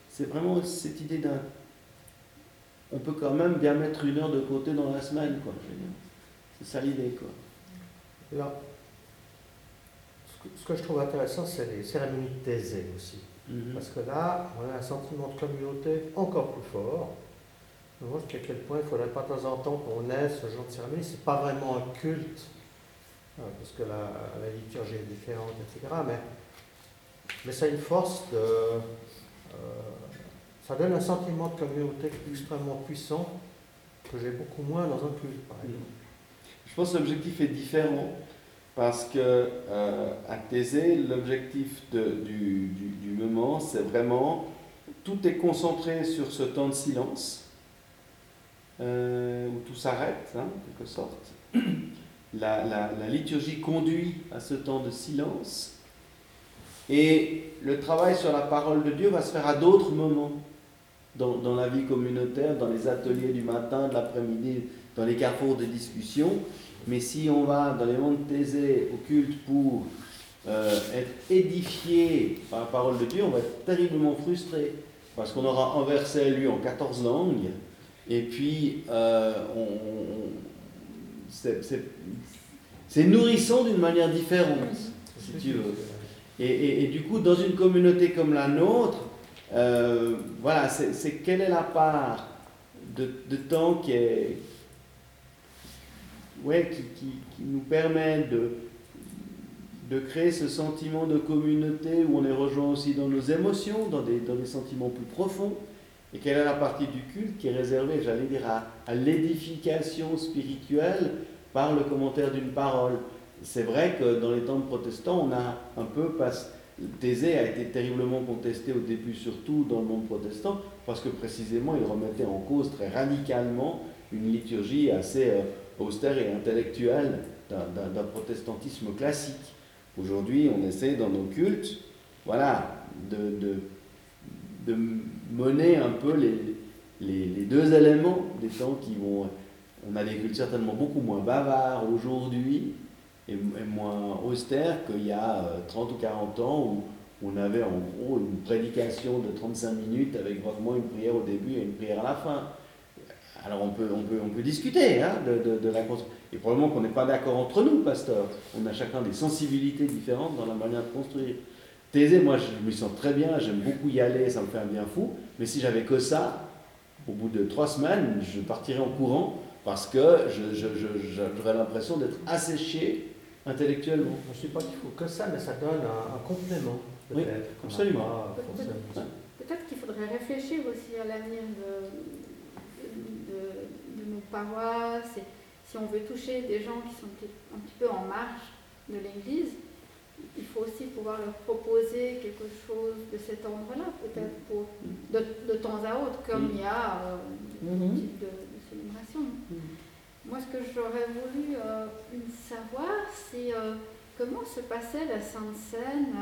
c'est vraiment cette idée d'un on peut quand même bien mettre une heure de côté dans la semaine, quoi. C'est ça l'idée, quoi. Là, ce que, je trouve intéressant, c'est les cérémonies de thésée aussi. Mhm. Parce que là, on a un sentiment de communauté encore plus fort. On voit qu'à quel point il faudrait pas de temps en temps qu'on ait ce genre de cérémonie. Ce n'est pas vraiment un culte, euh, parce que la, la, liturgie est différente, etc. Mais, mais ça a une force de. Euh, ça donne un sentiment de communauté extrêmement puissant que j'ai beaucoup moins dans un culte, par exemple. Je pense que l'objectif est différent parce que euh, à Thésée, l'objectif du, moment, c'est vraiment tout est concentré sur ce temps de silence euh, où tout s'arrête, hein, en quelque sorte. La, liturgie conduit à ce temps de silence et le travail sur la parole de Dieu va se faire à d'autres moments dans, la vie communautaire, dans les ateliers du matin, de l'après-midi, dans les carrefours de discussion. Mais si on va dans les mondes taisés au culte pour euh, être édifié par la parole de Dieu, on va être terriblement frustré. Parce qu'on aura un verset lu en 14 langues, et puis euh, c'est nourrissant d'une manière différente, si tu veux. Et, et, du coup, dans une communauté comme la nôtre, euh, voilà, c'est quelle est la part de, de temps qui, est, ouais, qui, qui, nous permet de, de créer ce sentiment de communauté où on est rejoint aussi dans nos émotions, dans des, dans des sentiments plus profonds? Et quelle est la partie du culte qui est réservée, j'allais dire, à, à l'édification spirituelle par le commentaire d'une parole? C'est vrai que dans les temps protestants, on a un peu passé Thésée a été terriblement contesté au début, surtout dans le monde protestant, parce que précisément il remettait en cause très radicalement une liturgie assez euh, austère et intellectuelle d'un protestantisme classique. Aujourd'hui, on essaie dans nos cultes, voilà, de, de, mener un peu les, les, deux éléments des temps qui vont. On a des cultes certainement beaucoup moins bavards aujourd'hui et, moins austères qu'il y a 30 euh, ou 40 ans où on avait en gros une prédication de 35 minutes avec vraiment une prière au début et une prière à la fin. Alors on peut, on peut, on peut discuter hein, de, de, la Et probablement qu'on n'est pas d'accord entre nous, pasteur. On a chacun des sensibilités différentes dans la manière de construire. Thésée, moi je me sens très bien, j'aime beaucoup y aller, ça me fait un bien fou. Mais si j'avais que ça, au bout de trois semaines, je partirais en courant parce que j'aurais l'impression d'être asséché intellectuellement. Je ne sais pas qu'il faut que ça, mais ça donne un, complément. Oui, absolument. Peut-être qu'il faudrait réfléchir aussi à l'avenir de, de, nos paroisses. Et si on veut toucher des gens qui sont un petit peu en marge de l'Église, il faut aussi pouvoir leur proposer quelque chose de cet ordre-là, peut-être pour de, de, temps à autre, comme il y a euh, mm type de, célébration. Moi, ce que j'aurais voulu euh, savoir, c'est euh, comment se passait la Sainte Seine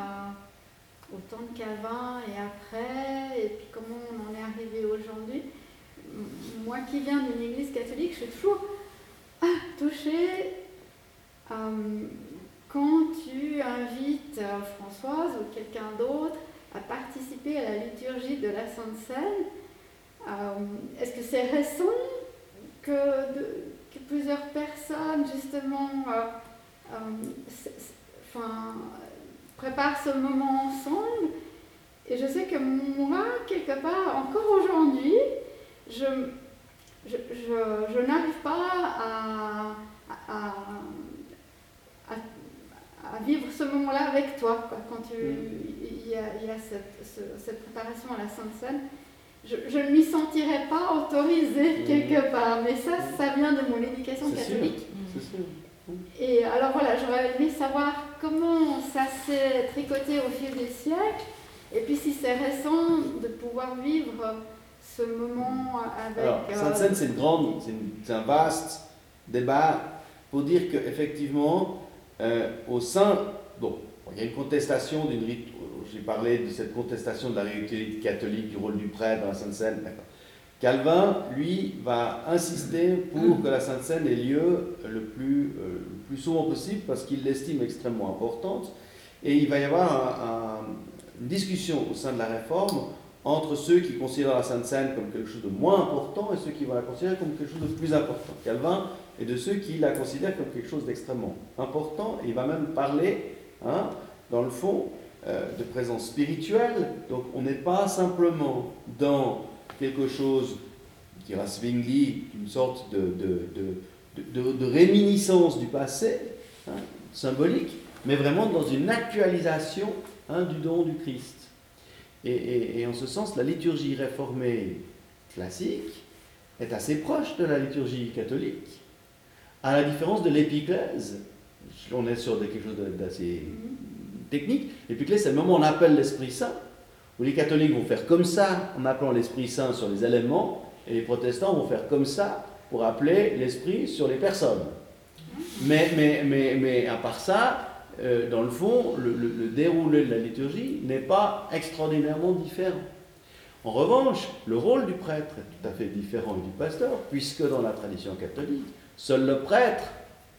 au temps de Calvin et après, et puis comment on en est arrivé aujourd'hui. Moi qui viens d'une église catholique, je suis toujours ah, touchée quand tu invites euh, Françoise ou quelqu'un d'autre à participer à la liturgie de la Sainte Seine, euh, est-ce que c'est récent que, que, plusieurs personnes justement euh, enfin, préparent ce moment ensemble Et je sais que moi, quelque part, encore aujourd'hui, je, je, je, n'arrive pas à, à à vivre ce moment-là avec toi. Quand mm. il y a, cette, préparation à la Sainte Seine, je, ne m'y sentirais pas autorisée mm. quelque part. Mais ça, ça vient de mon éducation catholique. Et alors voilà, j'aurais aimé savoir comment ça s'est tricoté au fil des siècles, et puis si c'est récent de pouvoir vivre ce moment avec. Alors, Sainte Seine, c'est c'est un vaste débat pour dire qu'effectivement, euh, au sein, bon, il y a une contestation d'une rite, j'ai parlé de cette contestation de la ritualité catholique, du rôle du prêtre dans la Sainte Seine, Calvin, lui, va insister pour que la Sainte Seine ait lieu le plus, euh, le plus souvent possible parce qu'il l'estime extrêmement importante. Et il va y avoir une discussion au sein de la réforme entre ceux qui considèrent la Sainte Seine comme quelque chose de moins important et ceux qui vont la considérer comme quelque chose de plus important. Calvin et de ceux qui la considèrent comme quelque chose d'extrêmement important. Et il va même parler, hein, dans le fond, euh, de présence spirituelle. Donc on n'est pas simplement dans quelque chose, dira Zwingli, une sorte de, de, de, réminiscence du passé, hein, symbolique, mais vraiment dans une actualisation hein, du don du Christ. Et, et, en ce sens, la liturgie réformée classique est assez proche de la liturgie catholique. À la différence de l'épiclèse, on est sur quelque chose d'assez technique. L'épiclèse, c'est le moment où on appelle l'Esprit Saint, où les catholiques vont faire comme ça en appelant l'Esprit Saint sur les éléments, et les protestants vont faire comme ça pour appeler l'Esprit sur les personnes. Mais, mais, mais, mais à part ça, euh, dans le fond, le, le, déroulé de la liturgie n'est pas extraordinairement différent. En revanche, le rôle du prêtre est tout à fait différent du pasteur, puisque dans la tradition catholique, Seul le prêtre,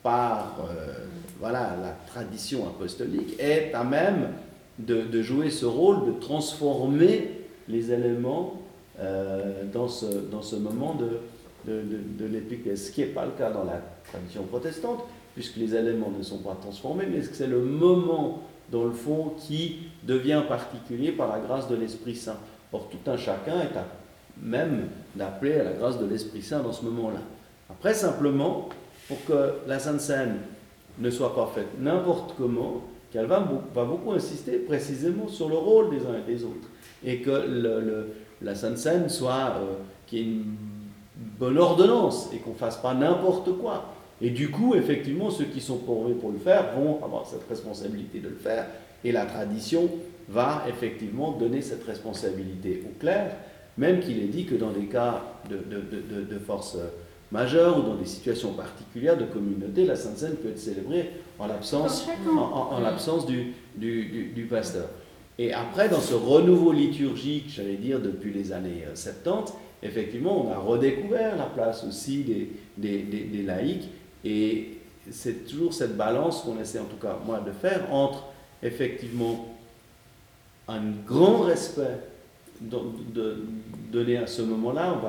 par euh, voilà, la tradition apostolique, est à même de, jouer ce rôle de transformer les éléments euh, dans, ce, dans ce moment de, de, de, ce qui n'est pas le cas dans la tradition protestante, puisque les éléments ne sont pas transformés, mais c'est le moment, dans le fond, qui devient particulier par la grâce de l'Esprit Saint. Or, tout un chacun est à même d'appeler à la grâce de l'Esprit Saint dans ce moment-là. Après, simplement, pour que la Sainte Seine ne soit pas faite n'importe comment, Calvin va beaucoup insister précisément sur le rôle des uns et des autres. Et que la Sainte Seine soit, euh, qu'il y ait une bonne ordonnance et qu'on ne fasse pas n'importe quoi. Et du coup, effectivement, ceux qui sont pourvus pour le faire vont avoir cette responsabilité de le faire. Et la tradition va effectivement donner cette responsabilité au clerc, même qu'il est dit que dans des cas de, de, de, de force majeures ou dans des situations particulières de communauté, la Sainte Seine peut être célébrée en l'absence, en, l'absence du, du, du, pasteur. Et après, dans ce renouveau liturgique, j'allais dire depuis les années 70, euh, effectivement, on a redécouvert la place aussi des, des, des, laïcs. Et c'est toujours cette balance qu'on essaie, en tout cas moi, de faire entre effectivement un grand respect de, donner à ce moment-là. On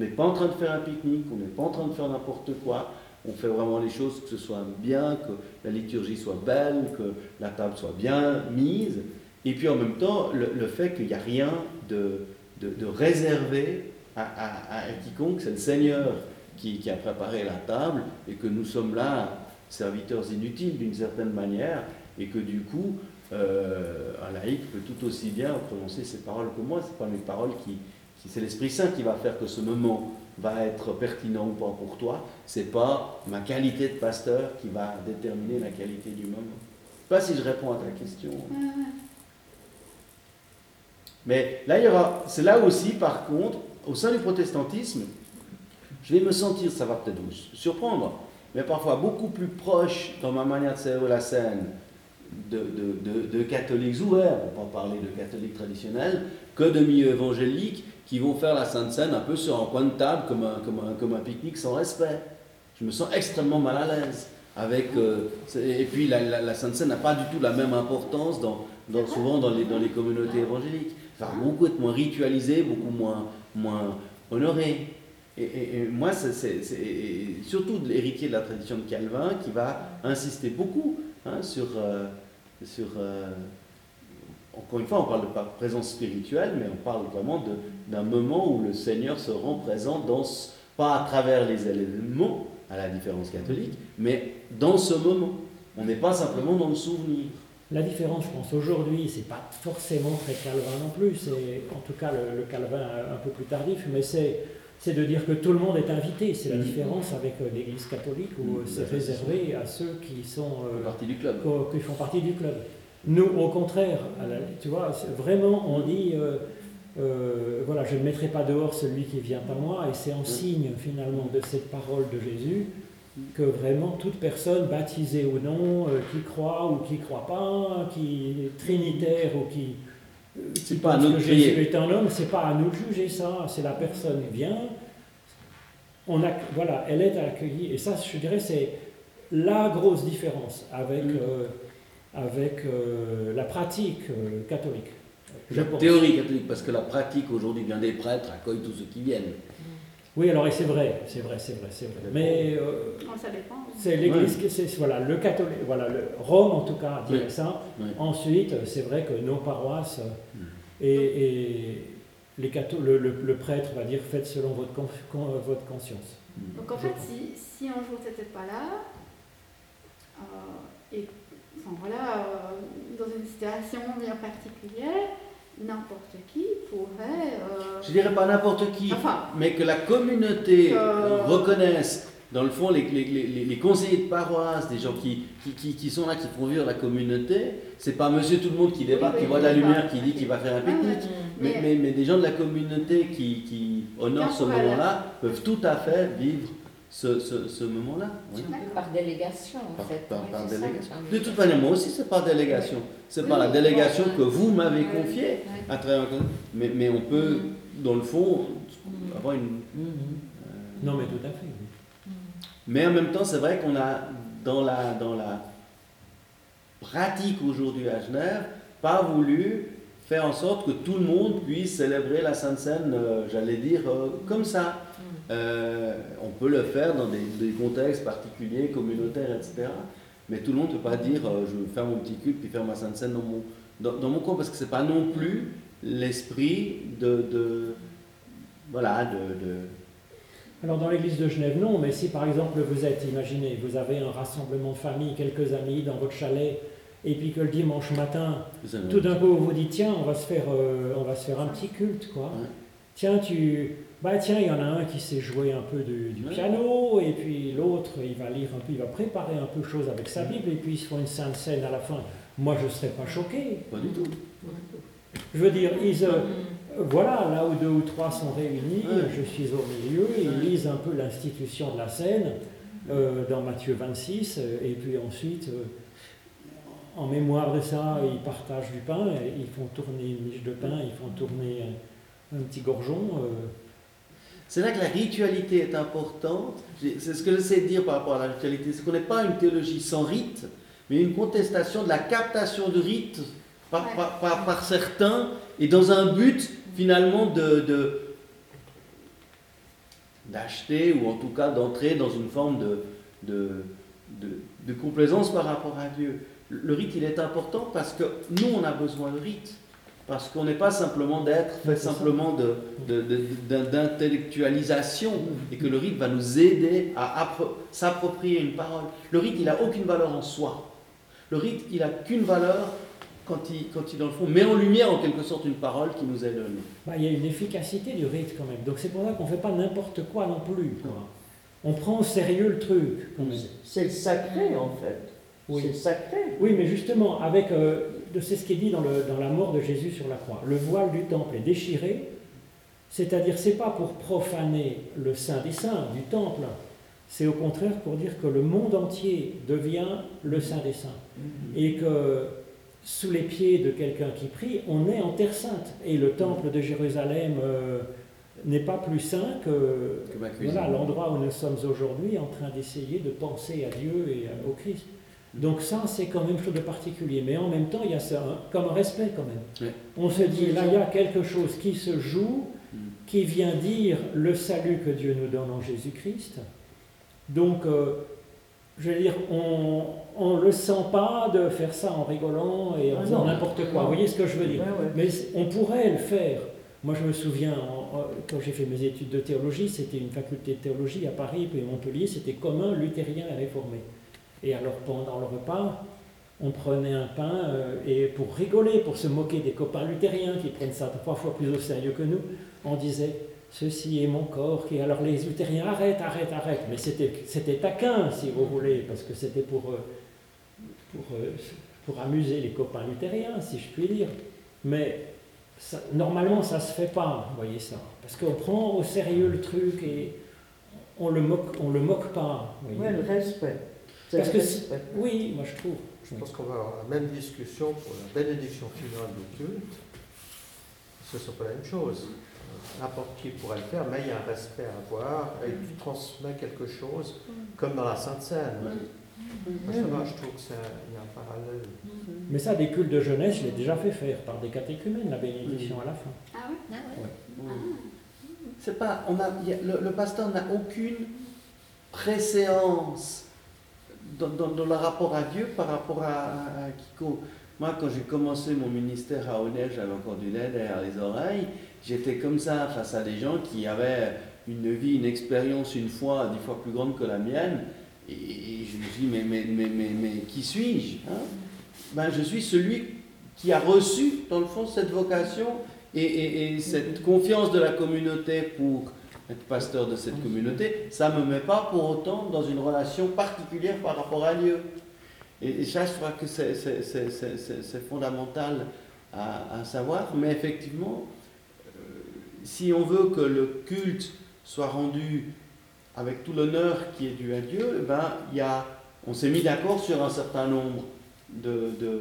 n'est pas en train de faire un pique-nique, on n'est pas en train de faire n'importe quoi. On fait vraiment les choses que ce soit bien, que la liturgie soit belle, que la table soit bien mise. Et puis en même temps, le, fait qu'il n'y a rien de, de, réservé à, quiconque, c'est le Seigneur qui, qui, a préparé la table et que nous sommes là, serviteurs inutiles d'une certaine manière, et que du coup, euh, un laïc peut tout aussi bien prononcer ces paroles que moi. Ce pas mes paroles qui, c'est l'Esprit Saint qui va faire que ce moment va être pertinent ou pas pour toi. C'est pas ma qualité de pasteur qui va déterminer la qualité du moment. Je sais pas si je réponds à ta question. Mais là, il y aura, c'est là aussi, par contre, au sein du protestantisme, je vais me sentir, ça va peut-être vous surprendre, mais parfois beaucoup plus proche dans ma manière de servir la scène de, catholiques ouverts, on va pas parler de catholiques traditionnels, que de milieux évangéliques qui vont faire la Sainte Seine un peu sur un coin de table comme un, comme un, comme un pique-nique sans respect. Je me sens extrêmement mal à l'aise. Avec, euh, et puis la, la, Sainte Seine n'a pas du tout la même importance dans, dans, souvent dans les, dans les communautés évangéliques. va beaucoup être moins ritualisé, beaucoup moins, moins honoré. Et, moi, c'est surtout l'héritier de la tradition de Calvin qui va insister beaucoup hein, sur, euh, sur euh, encore une fois, on parle de présence spirituelle, mais on parle vraiment d'un moment où le Seigneur se rend présent, dans, pas à travers les éléments, à la différence catholique, mais dans ce moment. On n'est pas simplement dans le souvenir. La différence, je pense, aujourd'hui, c'est pas forcément très Calvin non plus, c'est en tout cas le, Calvin un peu plus tardif, mais c'est c'est de dire que tout le monde est invité. C'est la mm. différence avec euh, l'Église catholique où mm. c'est réservé à ceux qui sont euh, partie du club. qui font partie du club. Nous, au contraire, tu vois, vraiment, on dit, euh, voilà, je ne mettrai pas dehors celui qui vient à moi, et c'est en signe finalement de cette parole de Jésus que vraiment toute personne, baptisée ou non, qui croit ou qui ne croit pas, qui est trinitaire ou qui c'est pas à nous de Jésus est un homme, c'est pas à nous de juger ça, c'est la personne qui vient. On a, voilà, elle est accueillie. Et ça, je dirais, c'est la grosse différence avec, mm. euh, avec euh, la pratique euh, catholique. La théorie catholique, parce que la pratique aujourd'hui vient des prêtres, accueille tous ceux qui viennent. Oui, alors, et c'est vrai, c'est vrai, c'est vrai, c'est vrai. Mais euh, ça dépend. C'est l'Église, c'est voilà le catholique, voilà le Rome en tout cas dirait ça. Ensuite, c'est vrai que nos paroisses mm. et, les le, le, prêtre va dire faites selon votre, votre conscience. Donc en fait, si, si un jour tu n'étais pas là, euh, et enfin, voilà, euh, dans une situation bien particulière, n'importe qui pourrait... Euh, Je dirais pas n'importe qui, mais que la communauté reconnaisse, dans le fond, les, les, les, conseillers de paroisse, des gens qui, qui, qui, sont là, qui font vivre la communauté, c'est pas monsieur tout le monde qui débarque, qui voit de la lumière, qui dit qu'il va faire un pique-nique, mais, mais, mais, des gens de la communauté qui, qui honorent ce moment-là peuvent tout à fait vivre ce, ce, ce moment-là. Par délégation, en fait. Par, délégation. De toute manière, moi aussi, c'est par délégation. C'est par la délégation que vous m'avez confiée à travers. Mais, mais on peut, mm. dans le fond, mm. avoir une. Mm, euh, non, mais tout à fait. Mais en même temps, c'est vrai qu'on a, dans la, dans la pratique aujourd'hui à Genève, pas voulu faire en sorte que tout le monde puisse célébrer la Sainte Seine, euh, j'allais dire, euh, comme ça. Euh, on peut le faire dans des, contextes particuliers, communautaires, etc. Mais tout le monde ne peut pas dire je veux faire mon petit culte puis faire ma Sainte Seine dans mon, dans, mon coin, parce que ce n'est pas non plus l'esprit de, de, Voilà, de, de alors dans l'église de Genève, non, mais si par exemple vous êtes, imaginez, vous avez un rassemblement de famille, quelques amis dans votre chalet, et puis que le dimanche matin, tout d'un coup, on vous dit tiens, on va se faire, euh, on va se faire un petit culte, quoi. Tiens, tu, bah tiens, il y en a un qui sait jouer un peu du, piano, et puis l'autre, il va lire un peu, il va préparer un peu de choses avec sa Bible, et puis ils se font une sainte scène à la fin. Moi, je ne serais pas choqué. Pas du tout. Je veux dire, ils, euh, voilà, là où deux ou trois sont réunis, je suis au milieu, ils lisent un peu l'institution de la scène euh, dans Matthieu 26, et puis ensuite, euh, en mémoire de ça, ils partagent du pain, ils font tourner une miche de pain, ils font tourner un, petit gorgeon. Euh. C'est là que la ritualité est importante. C'est ce que je sais dire par rapport à la ritualité, c'est qu'on n'est pas une théologie sans rite, mais une contestation de la captation de rites par, par, certains, et dans un but finalement de, d'acheter ou en tout cas d'entrer dans une forme de, de, de, complaisance par rapport à Dieu. Le rite, il est important parce que nous, on a besoin de rite. Parce qu'on n'est pas simplement d'être fait simplement d'intellectualisation et que le rite va nous aider à s'approprier une parole. Le rite, il n'a aucune valeur en soi. Le rite, il n'a qu'une valeur quand il, quand il, dans le fond, met en lumière en quelque sorte une parole qui nous est donnée. Bah, il y a une efficacité du rite quand même. Donc c'est pour ça qu'on ne fait pas n'importe quoi non plus. On prend au sérieux le truc. C'est le sacré en fait. Oui. C'est sacré. Oui, mais justement, avec, euh, c'est ce qui est dit dans, le, dans la mort de Jésus sur la croix. Le voile du temple est déchiré, c'est-à-dire c'est pas pour profaner le Saint des Saints du temple, c'est au contraire pour dire que le monde entier devient le Saint des Saints. Mm-hmm. Et que sous les pieds de quelqu'un qui prie, on est en Terre Sainte. Et le temple de Jérusalem euh, n'est pas plus saint que, l'endroit où nous sommes aujourd'hui en train d'essayer de penser à Dieu et au Christ. Donc ça, c'est quand même chose de particulier. Mais en même temps, il y a ça comme un respect quand même. On se dit, là, il y a quelque chose qui se joue, mm. qui vient dire le salut que Dieu nous donne en Jésus-Christ. Donc, euh, je veux dire, on ne le sent pas de faire ça en rigolant et en ah faisant n'importe quoi. Vous voyez ce que je veux dire Mais on pourrait le faire. Moi, je me souviens, quand j'ai fait mes études de théologie, c'était une faculté de théologie à Paris, puis à Montpellier, c'était commun, luthérien et réformé. Et alors, pendant le repas, on prenait un pain, euh, et pour rigoler, pour se moquer des copains luthériens qui prennent ça trois fois plus au sérieux que nous, on disait ceci est mon corps, qui alors les luthériens arrêtent, arrêtent, arrêtent. Mais c'était taquin, si vous voulez, parce que c'était pour, euh, pour, euh, pour amuser les copains luthériens, si je puis dire. Mais normalement, ça ne se fait pas, vous voyez ça. Parce qu'on prend au sérieux le truc et on le moque, on le moque pas. Oui, le respect. Parce que oui, moi je trouve. Je pense qu'on va avoir la même discussion pour la bénédiction finale du culte. Ce ne sont pas la même chose n'importe qui pourrait le faire, mais il y a un respect à avoir et tu transmets quelque chose comme dans la Sainte Seine. Moi, je trouve qu'il y a un parallèle. Mais ça, des cultes de jeunesse, je l'ai déjà fait faire par des catéchumènes, la bénédiction à la fin. Ah oui ah ouais. C'est pas, on a, le, pasteur n'a aucune préséance dans, le rapport à Dieu par rapport à, Kiko. Moi, quand j'ai commencé mon ministère à Honnête, j'avais encore du lait derrière les oreilles j'étais comme ça face à des gens qui avaient une vie, une expérience, une foi dix fois plus grande que la mienne. Et, je me suis dit, mais, mais, mais, mais, qui suis-je hein? Ben, Je suis celui qui a reçu, dans le fond, cette vocation et, cette confiance de la communauté pour être pasteur de cette communauté. Ça ne me met pas pour autant dans une relation particulière par rapport à Dieu. Et, ça, je crois que c'est fondamental à, à, savoir. Mais effectivement, si on veut que le culte soit rendu avec tout l'honneur qui est dû à Dieu, eh ben, y a, on s'est mis d'accord sur un certain nombre de, de,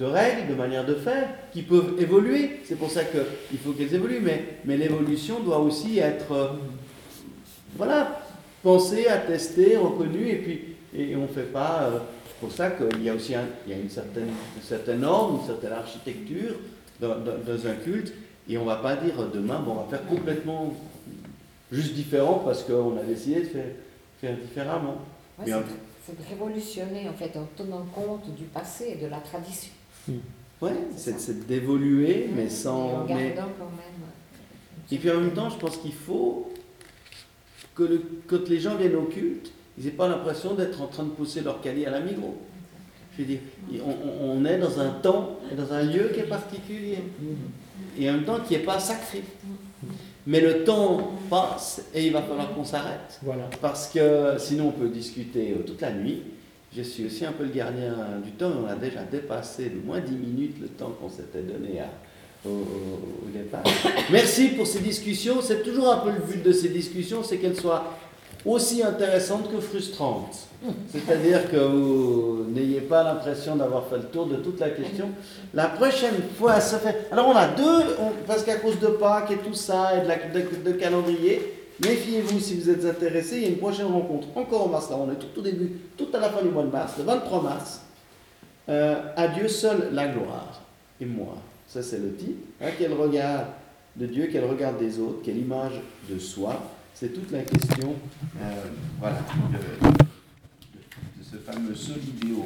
règles, de manières de faire, qui peuvent évoluer. C'est pour ça qu'il faut qu'elles évoluent, mais, mais l'évolution doit aussi être, euh, voilà, pensée, attestée, reconnue, et puis et on ne fait pas... Euh, c'est pour ça qu'il y a aussi il y a une, certaine, une certaine ordre, une certaine architecture dans, dans un culte, et on ne va pas dire demain, bon, on va faire complètement juste différent parce qu'on a décidé de faire, faire différemment. c'est de révolutionner en fait en tenant compte du passé et de la tradition. Oui, c'est d'évoluer, mais sans. Et en gardant quand même. Et puis en même temps, je pense qu'il faut que le, quand les gens viennent au culte, ils n'aient pas l'impression d'être en train de pousser leur calier à la migros. Je veux dire, on, on, est dans un temps dans un lieu qui est particulier. Hmm et en même temps qui n'est pas sacré. Mais le temps passe et il va falloir qu'on s'arrête. Voilà. Parce que sinon on peut discuter toute la nuit. Je suis aussi un peu le gardien du temps. On a déjà dépassé de moins 10 minutes le temps qu'on s'était donné à, au, départ. Merci pour ces discussions. C'est toujours un peu le but de ces discussions, c'est qu'elles soient aussi intéressantes que frustrantes. C'est-à-dire que vous n'ayez pas l'impression d'avoir fait le tour de toute la question. La prochaine fois, ça fait... Alors on a deux, parce qu'à cause de Pâques et tout ça, et de, la, de, calendrier, méfiez-vous si vous êtes intéressé, il y a une prochaine rencontre encore en mars, là on est tout au début, tout à la fin du mois de mars, le 23 mars. Euh, à Dieu seul la gloire, et moi. Ça, c'est le titre. Hein, quel regard de Dieu, quel regard des autres, quelle image de soi. C'est toute la question euh, voilà, de, ce fameux solidéo